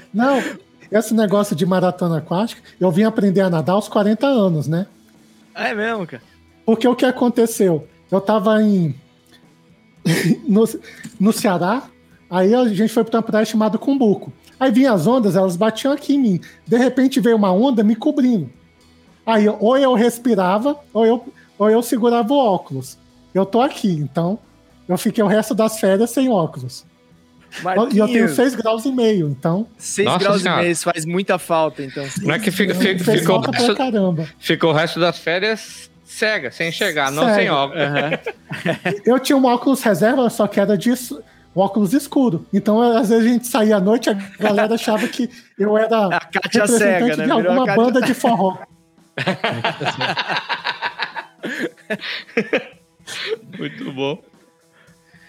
Não, esse negócio de maratona aquática, eu vim aprender a nadar aos 40 anos, né? É mesmo, cara. Porque o que aconteceu? Eu tava em. no, no Ceará, aí a gente foi pra uma praia chamada Cumbuco. Aí vinha as ondas, elas batiam aqui em mim. De repente veio uma onda me cobrindo. Aí ou eu respirava, ou eu, ou eu segurava o óculos. Eu tô aqui, então eu fiquei o resto das férias sem óculos. E eu tenho Marquinhos, 6 graus e meio, então. 6 Nossa graus Senhora. e meio, isso faz muita falta, então. Não é que fica, fica, ficou, falta pra caramba. ficou o resto das férias cega, sem enxergar, não sem óculos. Eu tinha um óculos reserva, só que era de s- um óculos escuro. Então, às vezes a gente saía à noite, a galera achava que eu era A Kátia representante cega, né? de alguma Kátia banda de forró. Muito bom.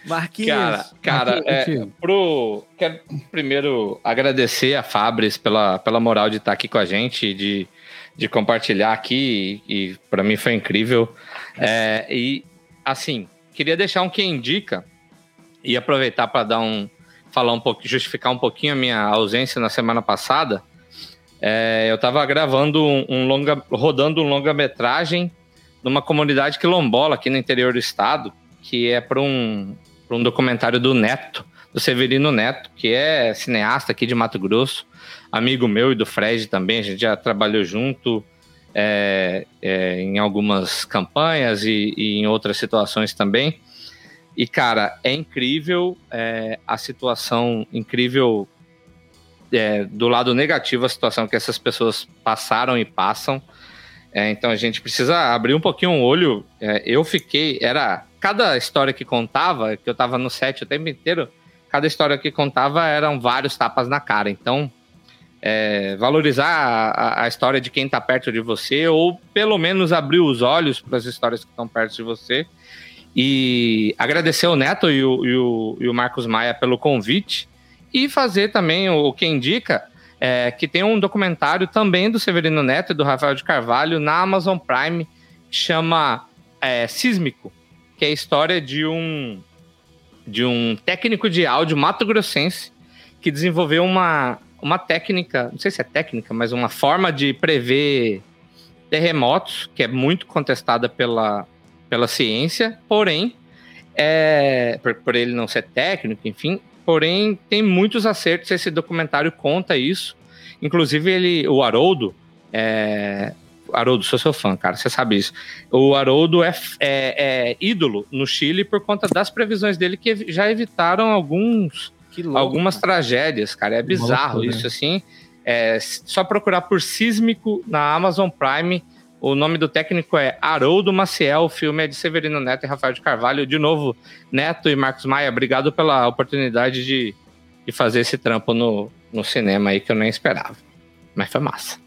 Marquinhos. Cara, cara Marquinhos, é, pro, quero primeiro agradecer a Fabris pela, pela moral de estar aqui com a gente, de, de compartilhar aqui, e, e para mim foi incrível. É, e, assim, queria deixar um que indica e aproveitar para dar um. falar um pouco, justificar um pouquinho a minha ausência na semana passada. É, eu estava gravando um, um longa, rodando um longa-metragem numa comunidade quilombola aqui no interior do estado, que é para um, pra um documentário do Neto, do Severino Neto, que é cineasta aqui de Mato Grosso, amigo meu e do Fred também, a gente já trabalhou junto é, é, em algumas campanhas e, e, em outras situações também. E, cara, é incrível é, a situação, incrível é, do lado negativo, a situação que essas pessoas passaram e passam. É, então a gente precisa abrir um pouquinho o olho. É, eu fiquei, era cada história que contava, que eu tava no set o tempo inteiro, cada história que contava eram vários tapas na cara. Então, é, valorizar a, a, história de quem está perto de você, ou pelo menos abrir os olhos para as histórias que estão perto de você. E agradecer o Neto e o, e o, e o Marcos Maia pelo convite. E fazer também o, o que indica é, que tem um documentário também do Severino Neto e do Rafael de Carvalho na Amazon Prime, que chama é, Sísmico, que é a história de um, de um técnico de áudio mato-grossense que desenvolveu uma, uma técnica, não sei se é técnica, mas uma forma de prever terremotos, que é muito contestada pela, pela ciência, porém, é, por, por ele não ser técnico, enfim, porém tem muitos acertos. Esse documentário conta isso. Inclusive, ele, o Haroldo, é, Haroldo, sou seu fã, cara, você sabe isso. O Haroldo é, é, é, ídolo no Chile por conta das previsões dele que já evitaram alguns, louco, algumas cara. tragédias, cara. É bizarro isso, né? assim. É, só procurar por Sísmico na Amazon Prime. O nome do técnico é Haroldo Maciel, o filme é de Severino Neto e Rafael de Carvalho. De novo, Neto e Marcos Maia, obrigado pela oportunidade de, de fazer esse trampo no, no cinema aí que eu nem esperava. Mas foi massa.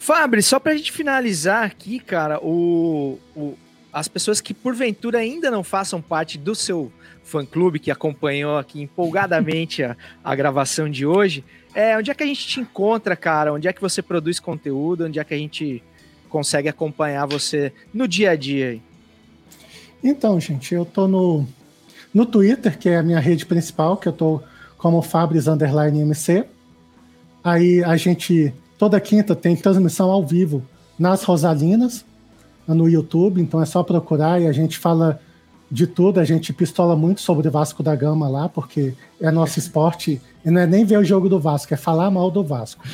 Fabri, só pra gente finalizar aqui, cara, o, o, as pessoas que porventura ainda não façam parte do seu fã-clube, que acompanhou aqui empolgadamente a, a gravação de hoje, é, onde é que a gente te encontra, cara? Onde é que você produz conteúdo? Onde é que a gente consegue acompanhar você no dia a dia? Então, gente, eu tô no, no Twitter, que é a minha rede principal, que eu tô como Fabris Underline MC. Aí a gente Toda quinta tem transmissão ao vivo nas Rosalinas, no YouTube, então é só procurar e a gente fala de tudo, a gente pistola muito sobre o Vasco da Gama lá, porque é nosso esporte, e não é nem ver o jogo do Vasco, é falar mal do Vasco.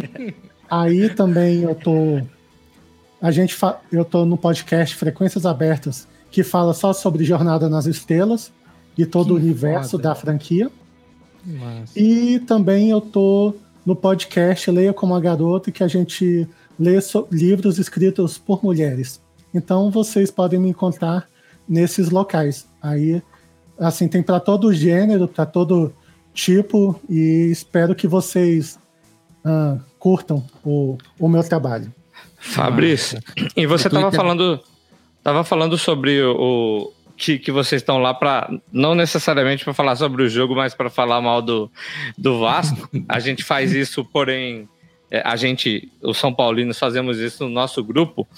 Aí também eu tô a gente fa... eu tô no podcast Frequências Abertas, que fala só sobre Jornada nas Estrelas e todo que o universo foda. da franquia. Nossa. E também eu tô no podcast Leia como a Garota, que a gente lê so livros escritos por mulheres. Então vocês podem me encontrar nesses locais. Aí, assim, tem para todo gênero, para todo tipo, e espero que vocês uh, curtam o, o meu trabalho. Fabrício, e você estava falando, tava falando sobre o, que, que vocês estão lá para não necessariamente para falar sobre o jogo, mas para falar mal do, do Vasco. A gente faz isso, porém, é, a gente, os São Paulinos, fazemos isso no nosso grupo.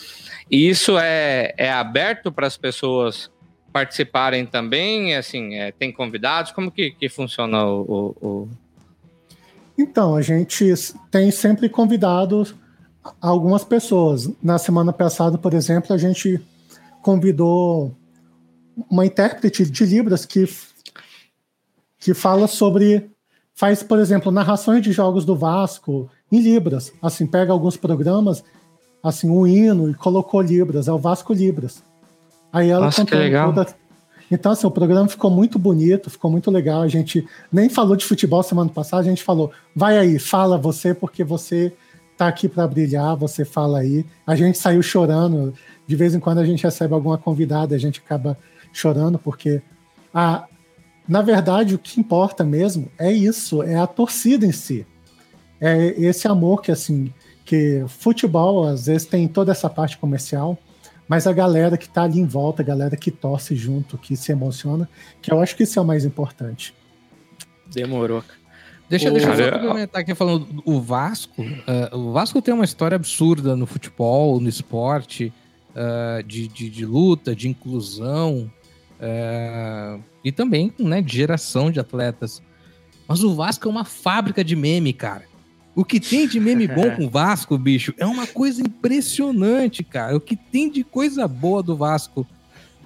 E isso é, é aberto para as pessoas participarem também? Assim, é, tem convidados? Como que, que funciona o, o, o, Então, a gente tem sempre convidados algumas pessoas. Na semana passada, por exemplo, a gente convidou uma intérprete de Libras que, que fala sobre. Faz, por exemplo, narrações de jogos do Vasco em Libras. Assim, pega alguns programas, assim, um hino e colocou Libras, é o Vasco Libras. Aí ela Nossa, que legal. Toda... Então, assim, o programa ficou muito bonito, ficou muito legal. A gente nem falou de futebol semana passada, a gente falou, vai aí, fala você, porque você tá aqui para brilhar, você fala aí. A gente saiu chorando. De vez em quando a gente recebe alguma convidada, a gente acaba chorando, porque a, na verdade o que importa mesmo é isso, é a torcida em si. É esse amor que assim, que futebol às vezes tem toda essa parte comercial, mas a galera que tá ali em volta, a galera que torce junto, que se emociona, que eu acho que isso é o mais importante. Demorou. Deixa, deixa eu só complementar aqui falando o Vasco. Uh, o Vasco tem uma história absurda no futebol, no esporte, uh, de, de, de, luta, de inclusão uh, e também né, de geração de atletas. Mas o Vasco é uma fábrica de meme, cara. O que tem de meme bom com o Vasco, bicho, é uma coisa impressionante, cara. O que tem de coisa boa do Vasco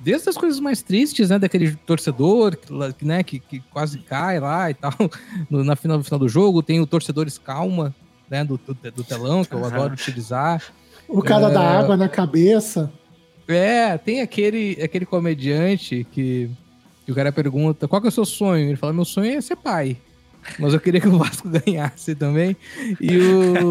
desde as coisas mais tristes, né, daquele torcedor, que, né, que, que quase cai lá e tal, no, na final, no final do jogo, tem o Torcedores Calma, né, do, do, do telão, que eu adoro utilizar. O cara é, da água na cabeça. É, tem aquele, aquele comediante que, que o cara pergunta, qual que é o seu sonho? Ele fala, meu sonho é ser pai. Mas eu queria que o Vasco ganhasse também. E, o,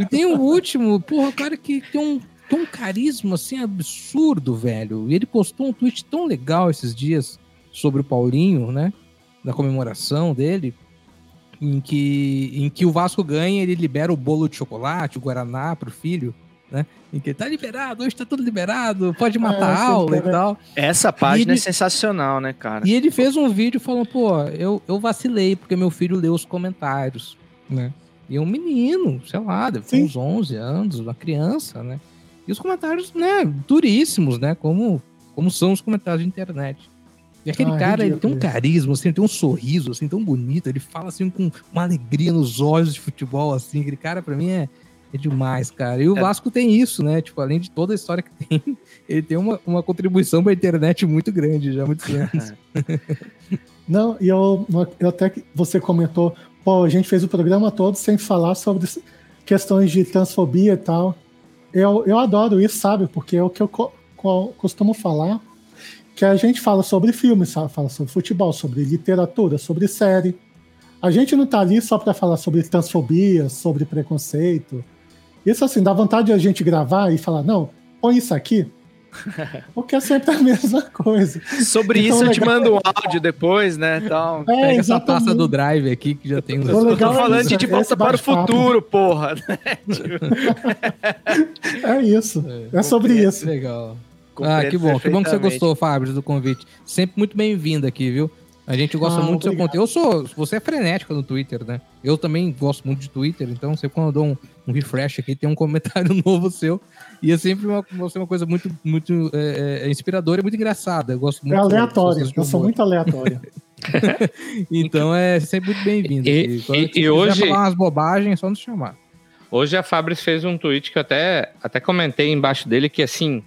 e tem o último, porra, o cara que tem um tem um carisma assim absurdo, velho. E ele postou um tweet tão legal esses dias sobre o Paulinho, né? Da comemoração dele, em que, em que o Vasco ganha, ele libera o bolo de chocolate, o Guaraná pro filho, né? Em que tá liberado, hoje tá tudo liberado, pode matar a aula e tal. Essa página ele, é sensacional, né, cara? E ele fez um vídeo falando, pô, eu, eu vacilei porque meu filho leu os comentários, né? E é um menino, sei lá, deve ter uns 11 anos, uma criança, né? E os comentários, né, duríssimos, né? Como, como são os comentários de internet. E aquele ah, cara, ele tem um carisma, assim, ele tem um sorriso, assim, tão bonito. Ele fala, assim, com uma alegria nos olhos de futebol, assim. Aquele cara, para mim, é, é demais, cara. E o é. Vasco tem isso, né? Tipo, além de toda a história que tem, ele tem uma, uma contribuição pra internet muito grande já há muitos anos. Não, e eu, eu até que você comentou, pô, a gente fez o programa todo sem falar sobre questões de transfobia e tal eu, eu adoro isso, sabe? Porque é o que eu co co costumo falar, que a gente fala sobre filmes? Fala sobre futebol, sobre literatura, sobre série. A gente não tá ali só para falar sobre transfobia, sobre preconceito. Isso, assim, dá vontade de a gente gravar e falar, não, põe isso aqui, porque é sempre a mesma coisa. Sobre então, isso eu te mando um áudio depois, né? Então, é, pega essa pasta do drive aqui que já tem. Eu tô falando de, de volta para o futuro, porra. é isso. É, é sobre isso. Legal. Ah, que bom. Que bom que você gostou, Fábio, do convite. Sempre muito bem-vindo aqui, viu? A gente gosta ah, muito obrigado. do seu conteúdo. Eu sou. Você é frenética no Twitter, né? Eu também gosto muito de Twitter, então sempre quando eu dou um, um refresh aqui, tem um comentário novo seu. E é sempre uma, uma coisa muito, muito é, é, inspiradora e muito engraçada. Eu gosto muito. É aleatório, eu sou muito aleatório. então é sempre muito bem-vindo. E, e, e hoje. falar umas bobagens, é só nos chamar. Hoje a Fabris fez um tweet que eu até, até comentei embaixo dele que assim.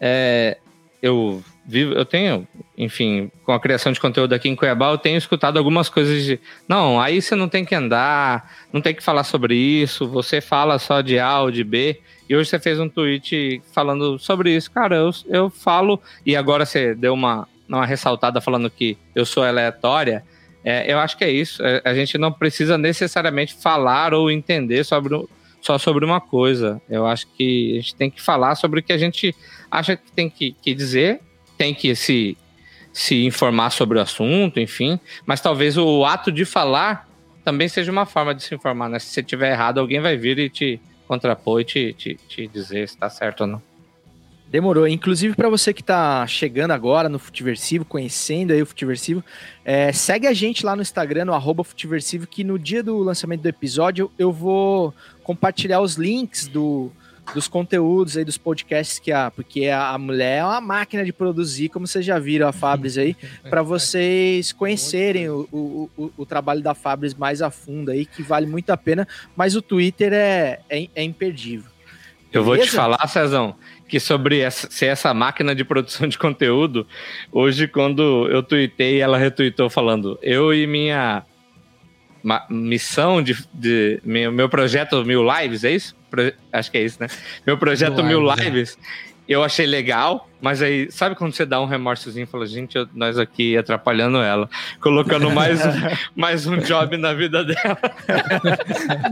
É, eu vivo, eu tenho, enfim, com a criação de conteúdo aqui em Cuiabá, eu tenho escutado algumas coisas de, não, aí você não tem que andar, não tem que falar sobre isso, você fala só de A ou de B. E hoje você fez um tweet falando sobre isso. Cara, eu, eu falo, e agora você deu uma, uma ressaltada falando que eu sou aleatória. É, eu acho que é isso. É, a gente não precisa necessariamente falar ou entender sobre, só sobre uma coisa. Eu acho que a gente tem que falar sobre o que a gente acha que tem que, que dizer, tem que se, se informar sobre o assunto, enfim. Mas talvez o ato de falar também seja uma forma de se informar, né? Se você tiver errado, alguém vai vir e te contrapor e te, te, te dizer se tá certo ou não. Demorou. Inclusive, para você que tá chegando agora no Futiversivo, conhecendo aí o Futiversivo, é, segue a gente lá no Instagram, no Futiversivo, que no dia do lançamento do episódio eu vou compartilhar os links do, dos conteúdos aí, dos podcasts que a. Porque a mulher é uma máquina de produzir, como vocês já viram a Fabris aí, para vocês conhecerem o, o, o, o, trabalho da Fabris mais a fundo aí, que vale muito a pena, mas o Twitter é, é, é imperdível. Eu vou te falar, Cezão, que sobre essa, ser essa máquina de produção de conteúdo, hoje, quando eu tuitei, ela retuitou falando: eu e minha missão de, de meu, meu projeto Mil Lives, é isso? Pro, acho que é isso, né? Meu projeto Mil, Mil Lives, eu achei legal, mas aí, sabe quando você dá um remorsozinho e fala, gente, eu, nós aqui atrapalhando ela, colocando mais, mais um job na vida dela.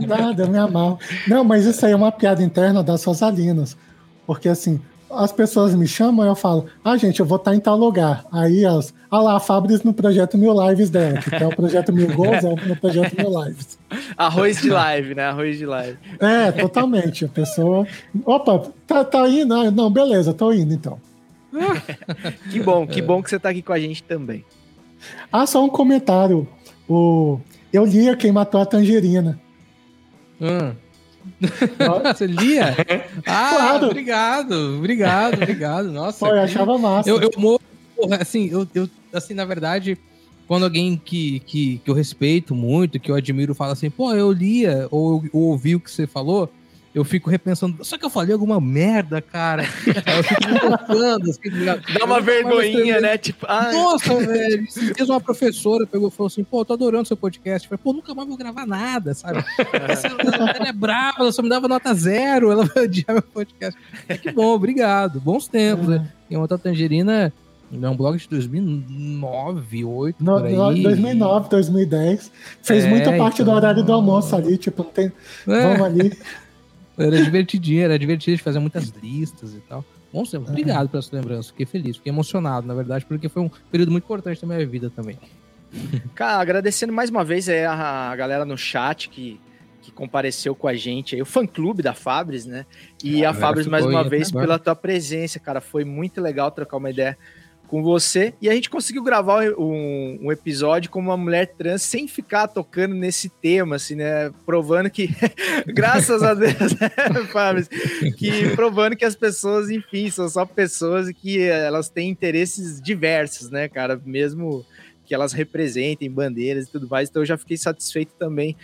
Nada, eu me amal. Não, mas isso aí é uma piada interna das Rosalinas. Porque assim, as pessoas me chamam, eu falo, ah, gente, eu vou estar em tal lugar. Aí as, ah lá, a Fabris no projeto Mil Lives dela, que é o projeto Mil Gols, é no projeto Mil Lives. Arroz de live, né? Arroz de live. É, totalmente. A pessoa. Opa, tá, tá indo? Ah, não, beleza, tô indo então. que bom, que bom que você tá aqui com a gente também. Ah, só um comentário. O... Eu lia Quem Matou a Tangerina. Hum. Você lia? Ah, claro. obrigado, obrigado, obrigado. Nossa. Pô, eu achava massa. Eu, eu porra, assim, eu, eu, assim, na verdade, quando alguém que, que, que eu respeito muito, que eu admiro, fala assim, pô, eu lia ou eu ouvi o que você falou, eu fico repensando, só que eu falei alguma merda, cara. eu fico pensando, assim, Dá uma vergonhinha, né? Tipo, ai. Nossa, velho. Esses uma professora pegou e falou assim, pô, tô adorando seu podcast. Eu falei, pô, nunca mais vou gravar nada, sabe? Essa, ela é brava, ela só me dava nota zero, ela vai odiar meu podcast. É que bom, obrigado. Bons tempos, né? E uma tangerina é um blog de 2009, 2008, no, por aí. 2009, 2010. Fez é, muita parte então... do horário do almoço ali, tipo, não tem... É. Vamos ali... Era divertidinho, era divertido de fazer muitas listas e tal. Bom, obrigado pela sua lembrança. Fiquei feliz, fiquei emocionado, na verdade, porque foi um período muito importante da minha vida também. Cara, agradecendo mais uma vez é, a galera no chat que, que compareceu com a gente aí, o fã-clube da Fabris, né? E a, a Fabris, mais uma vez, pela tua presença, cara. Foi muito legal trocar uma ideia com você. E a gente conseguiu gravar um, um, episódio com uma mulher trans sem ficar tocando nesse tema, assim, né? Provando que, graças a Deus, né, Fábio? Que provando que as pessoas, enfim, são só pessoas e que elas têm interesses diversos, né, cara? Mesmo que elas representem bandeiras e tudo mais. Então eu já fiquei satisfeito também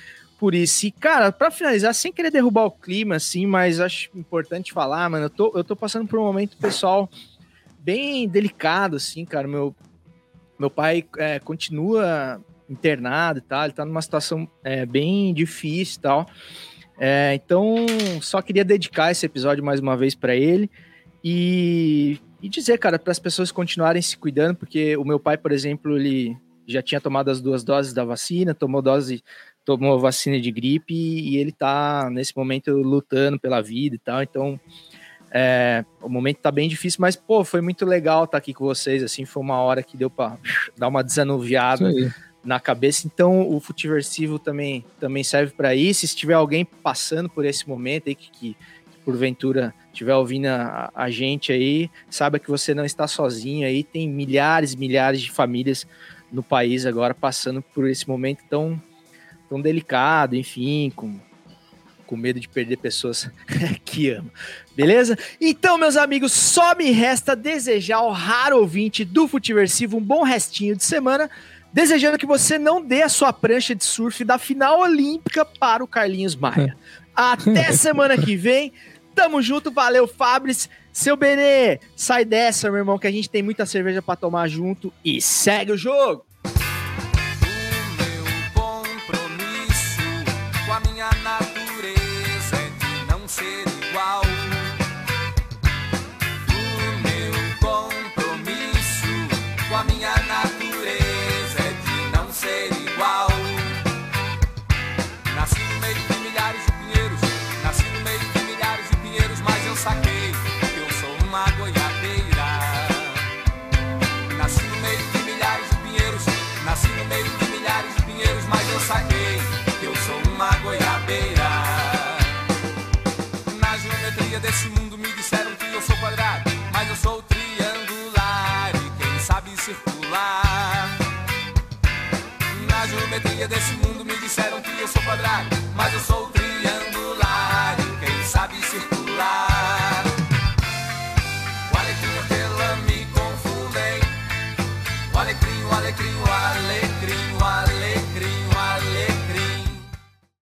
por isso. E, cara, para finalizar, sem querer derrubar o clima, assim, mas acho importante falar, mano, eu tô, eu tô passando por um momento pessoal bem delicado, assim, cara. Meu, meu pai é, continua internado e tal, ele tá numa situação é, bem difícil e tal. É, então, só queria dedicar esse episódio mais uma vez para ele e, e dizer, cara, para as pessoas continuarem se cuidando, porque o meu pai, por exemplo, ele já tinha tomado as duas doses da vacina, tomou dose, tomou vacina de gripe e, ele tá nesse momento lutando pela vida e tal. Então, é, o momento tá bem difícil, mas, pô, foi muito legal estar tá aqui com vocês, assim, foi uma hora que deu para dar uma desanuviada na cabeça. Então, o Futiversivo também, também serve para isso. Se tiver alguém passando por esse momento aí, que, que porventura estiver ouvindo a, a, gente aí, saiba que você não está sozinho aí, tem milhares, milhares de famílias no país agora passando por esse momento tão, tão delicado, enfim, com com medo de perder pessoas que amam. Beleza? Então, meus amigos, só me resta desejar ao raro ouvinte do Futiversivo um bom restinho de semana, desejando que você não dê a sua prancha de surf da final olímpica para o Carlinhos Maia. Até semana que vem. Tamo junto, valeu, Fabris. Seu Benê, sai dessa, meu irmão, que a gente tem muita cerveja para tomar junto e segue o jogo.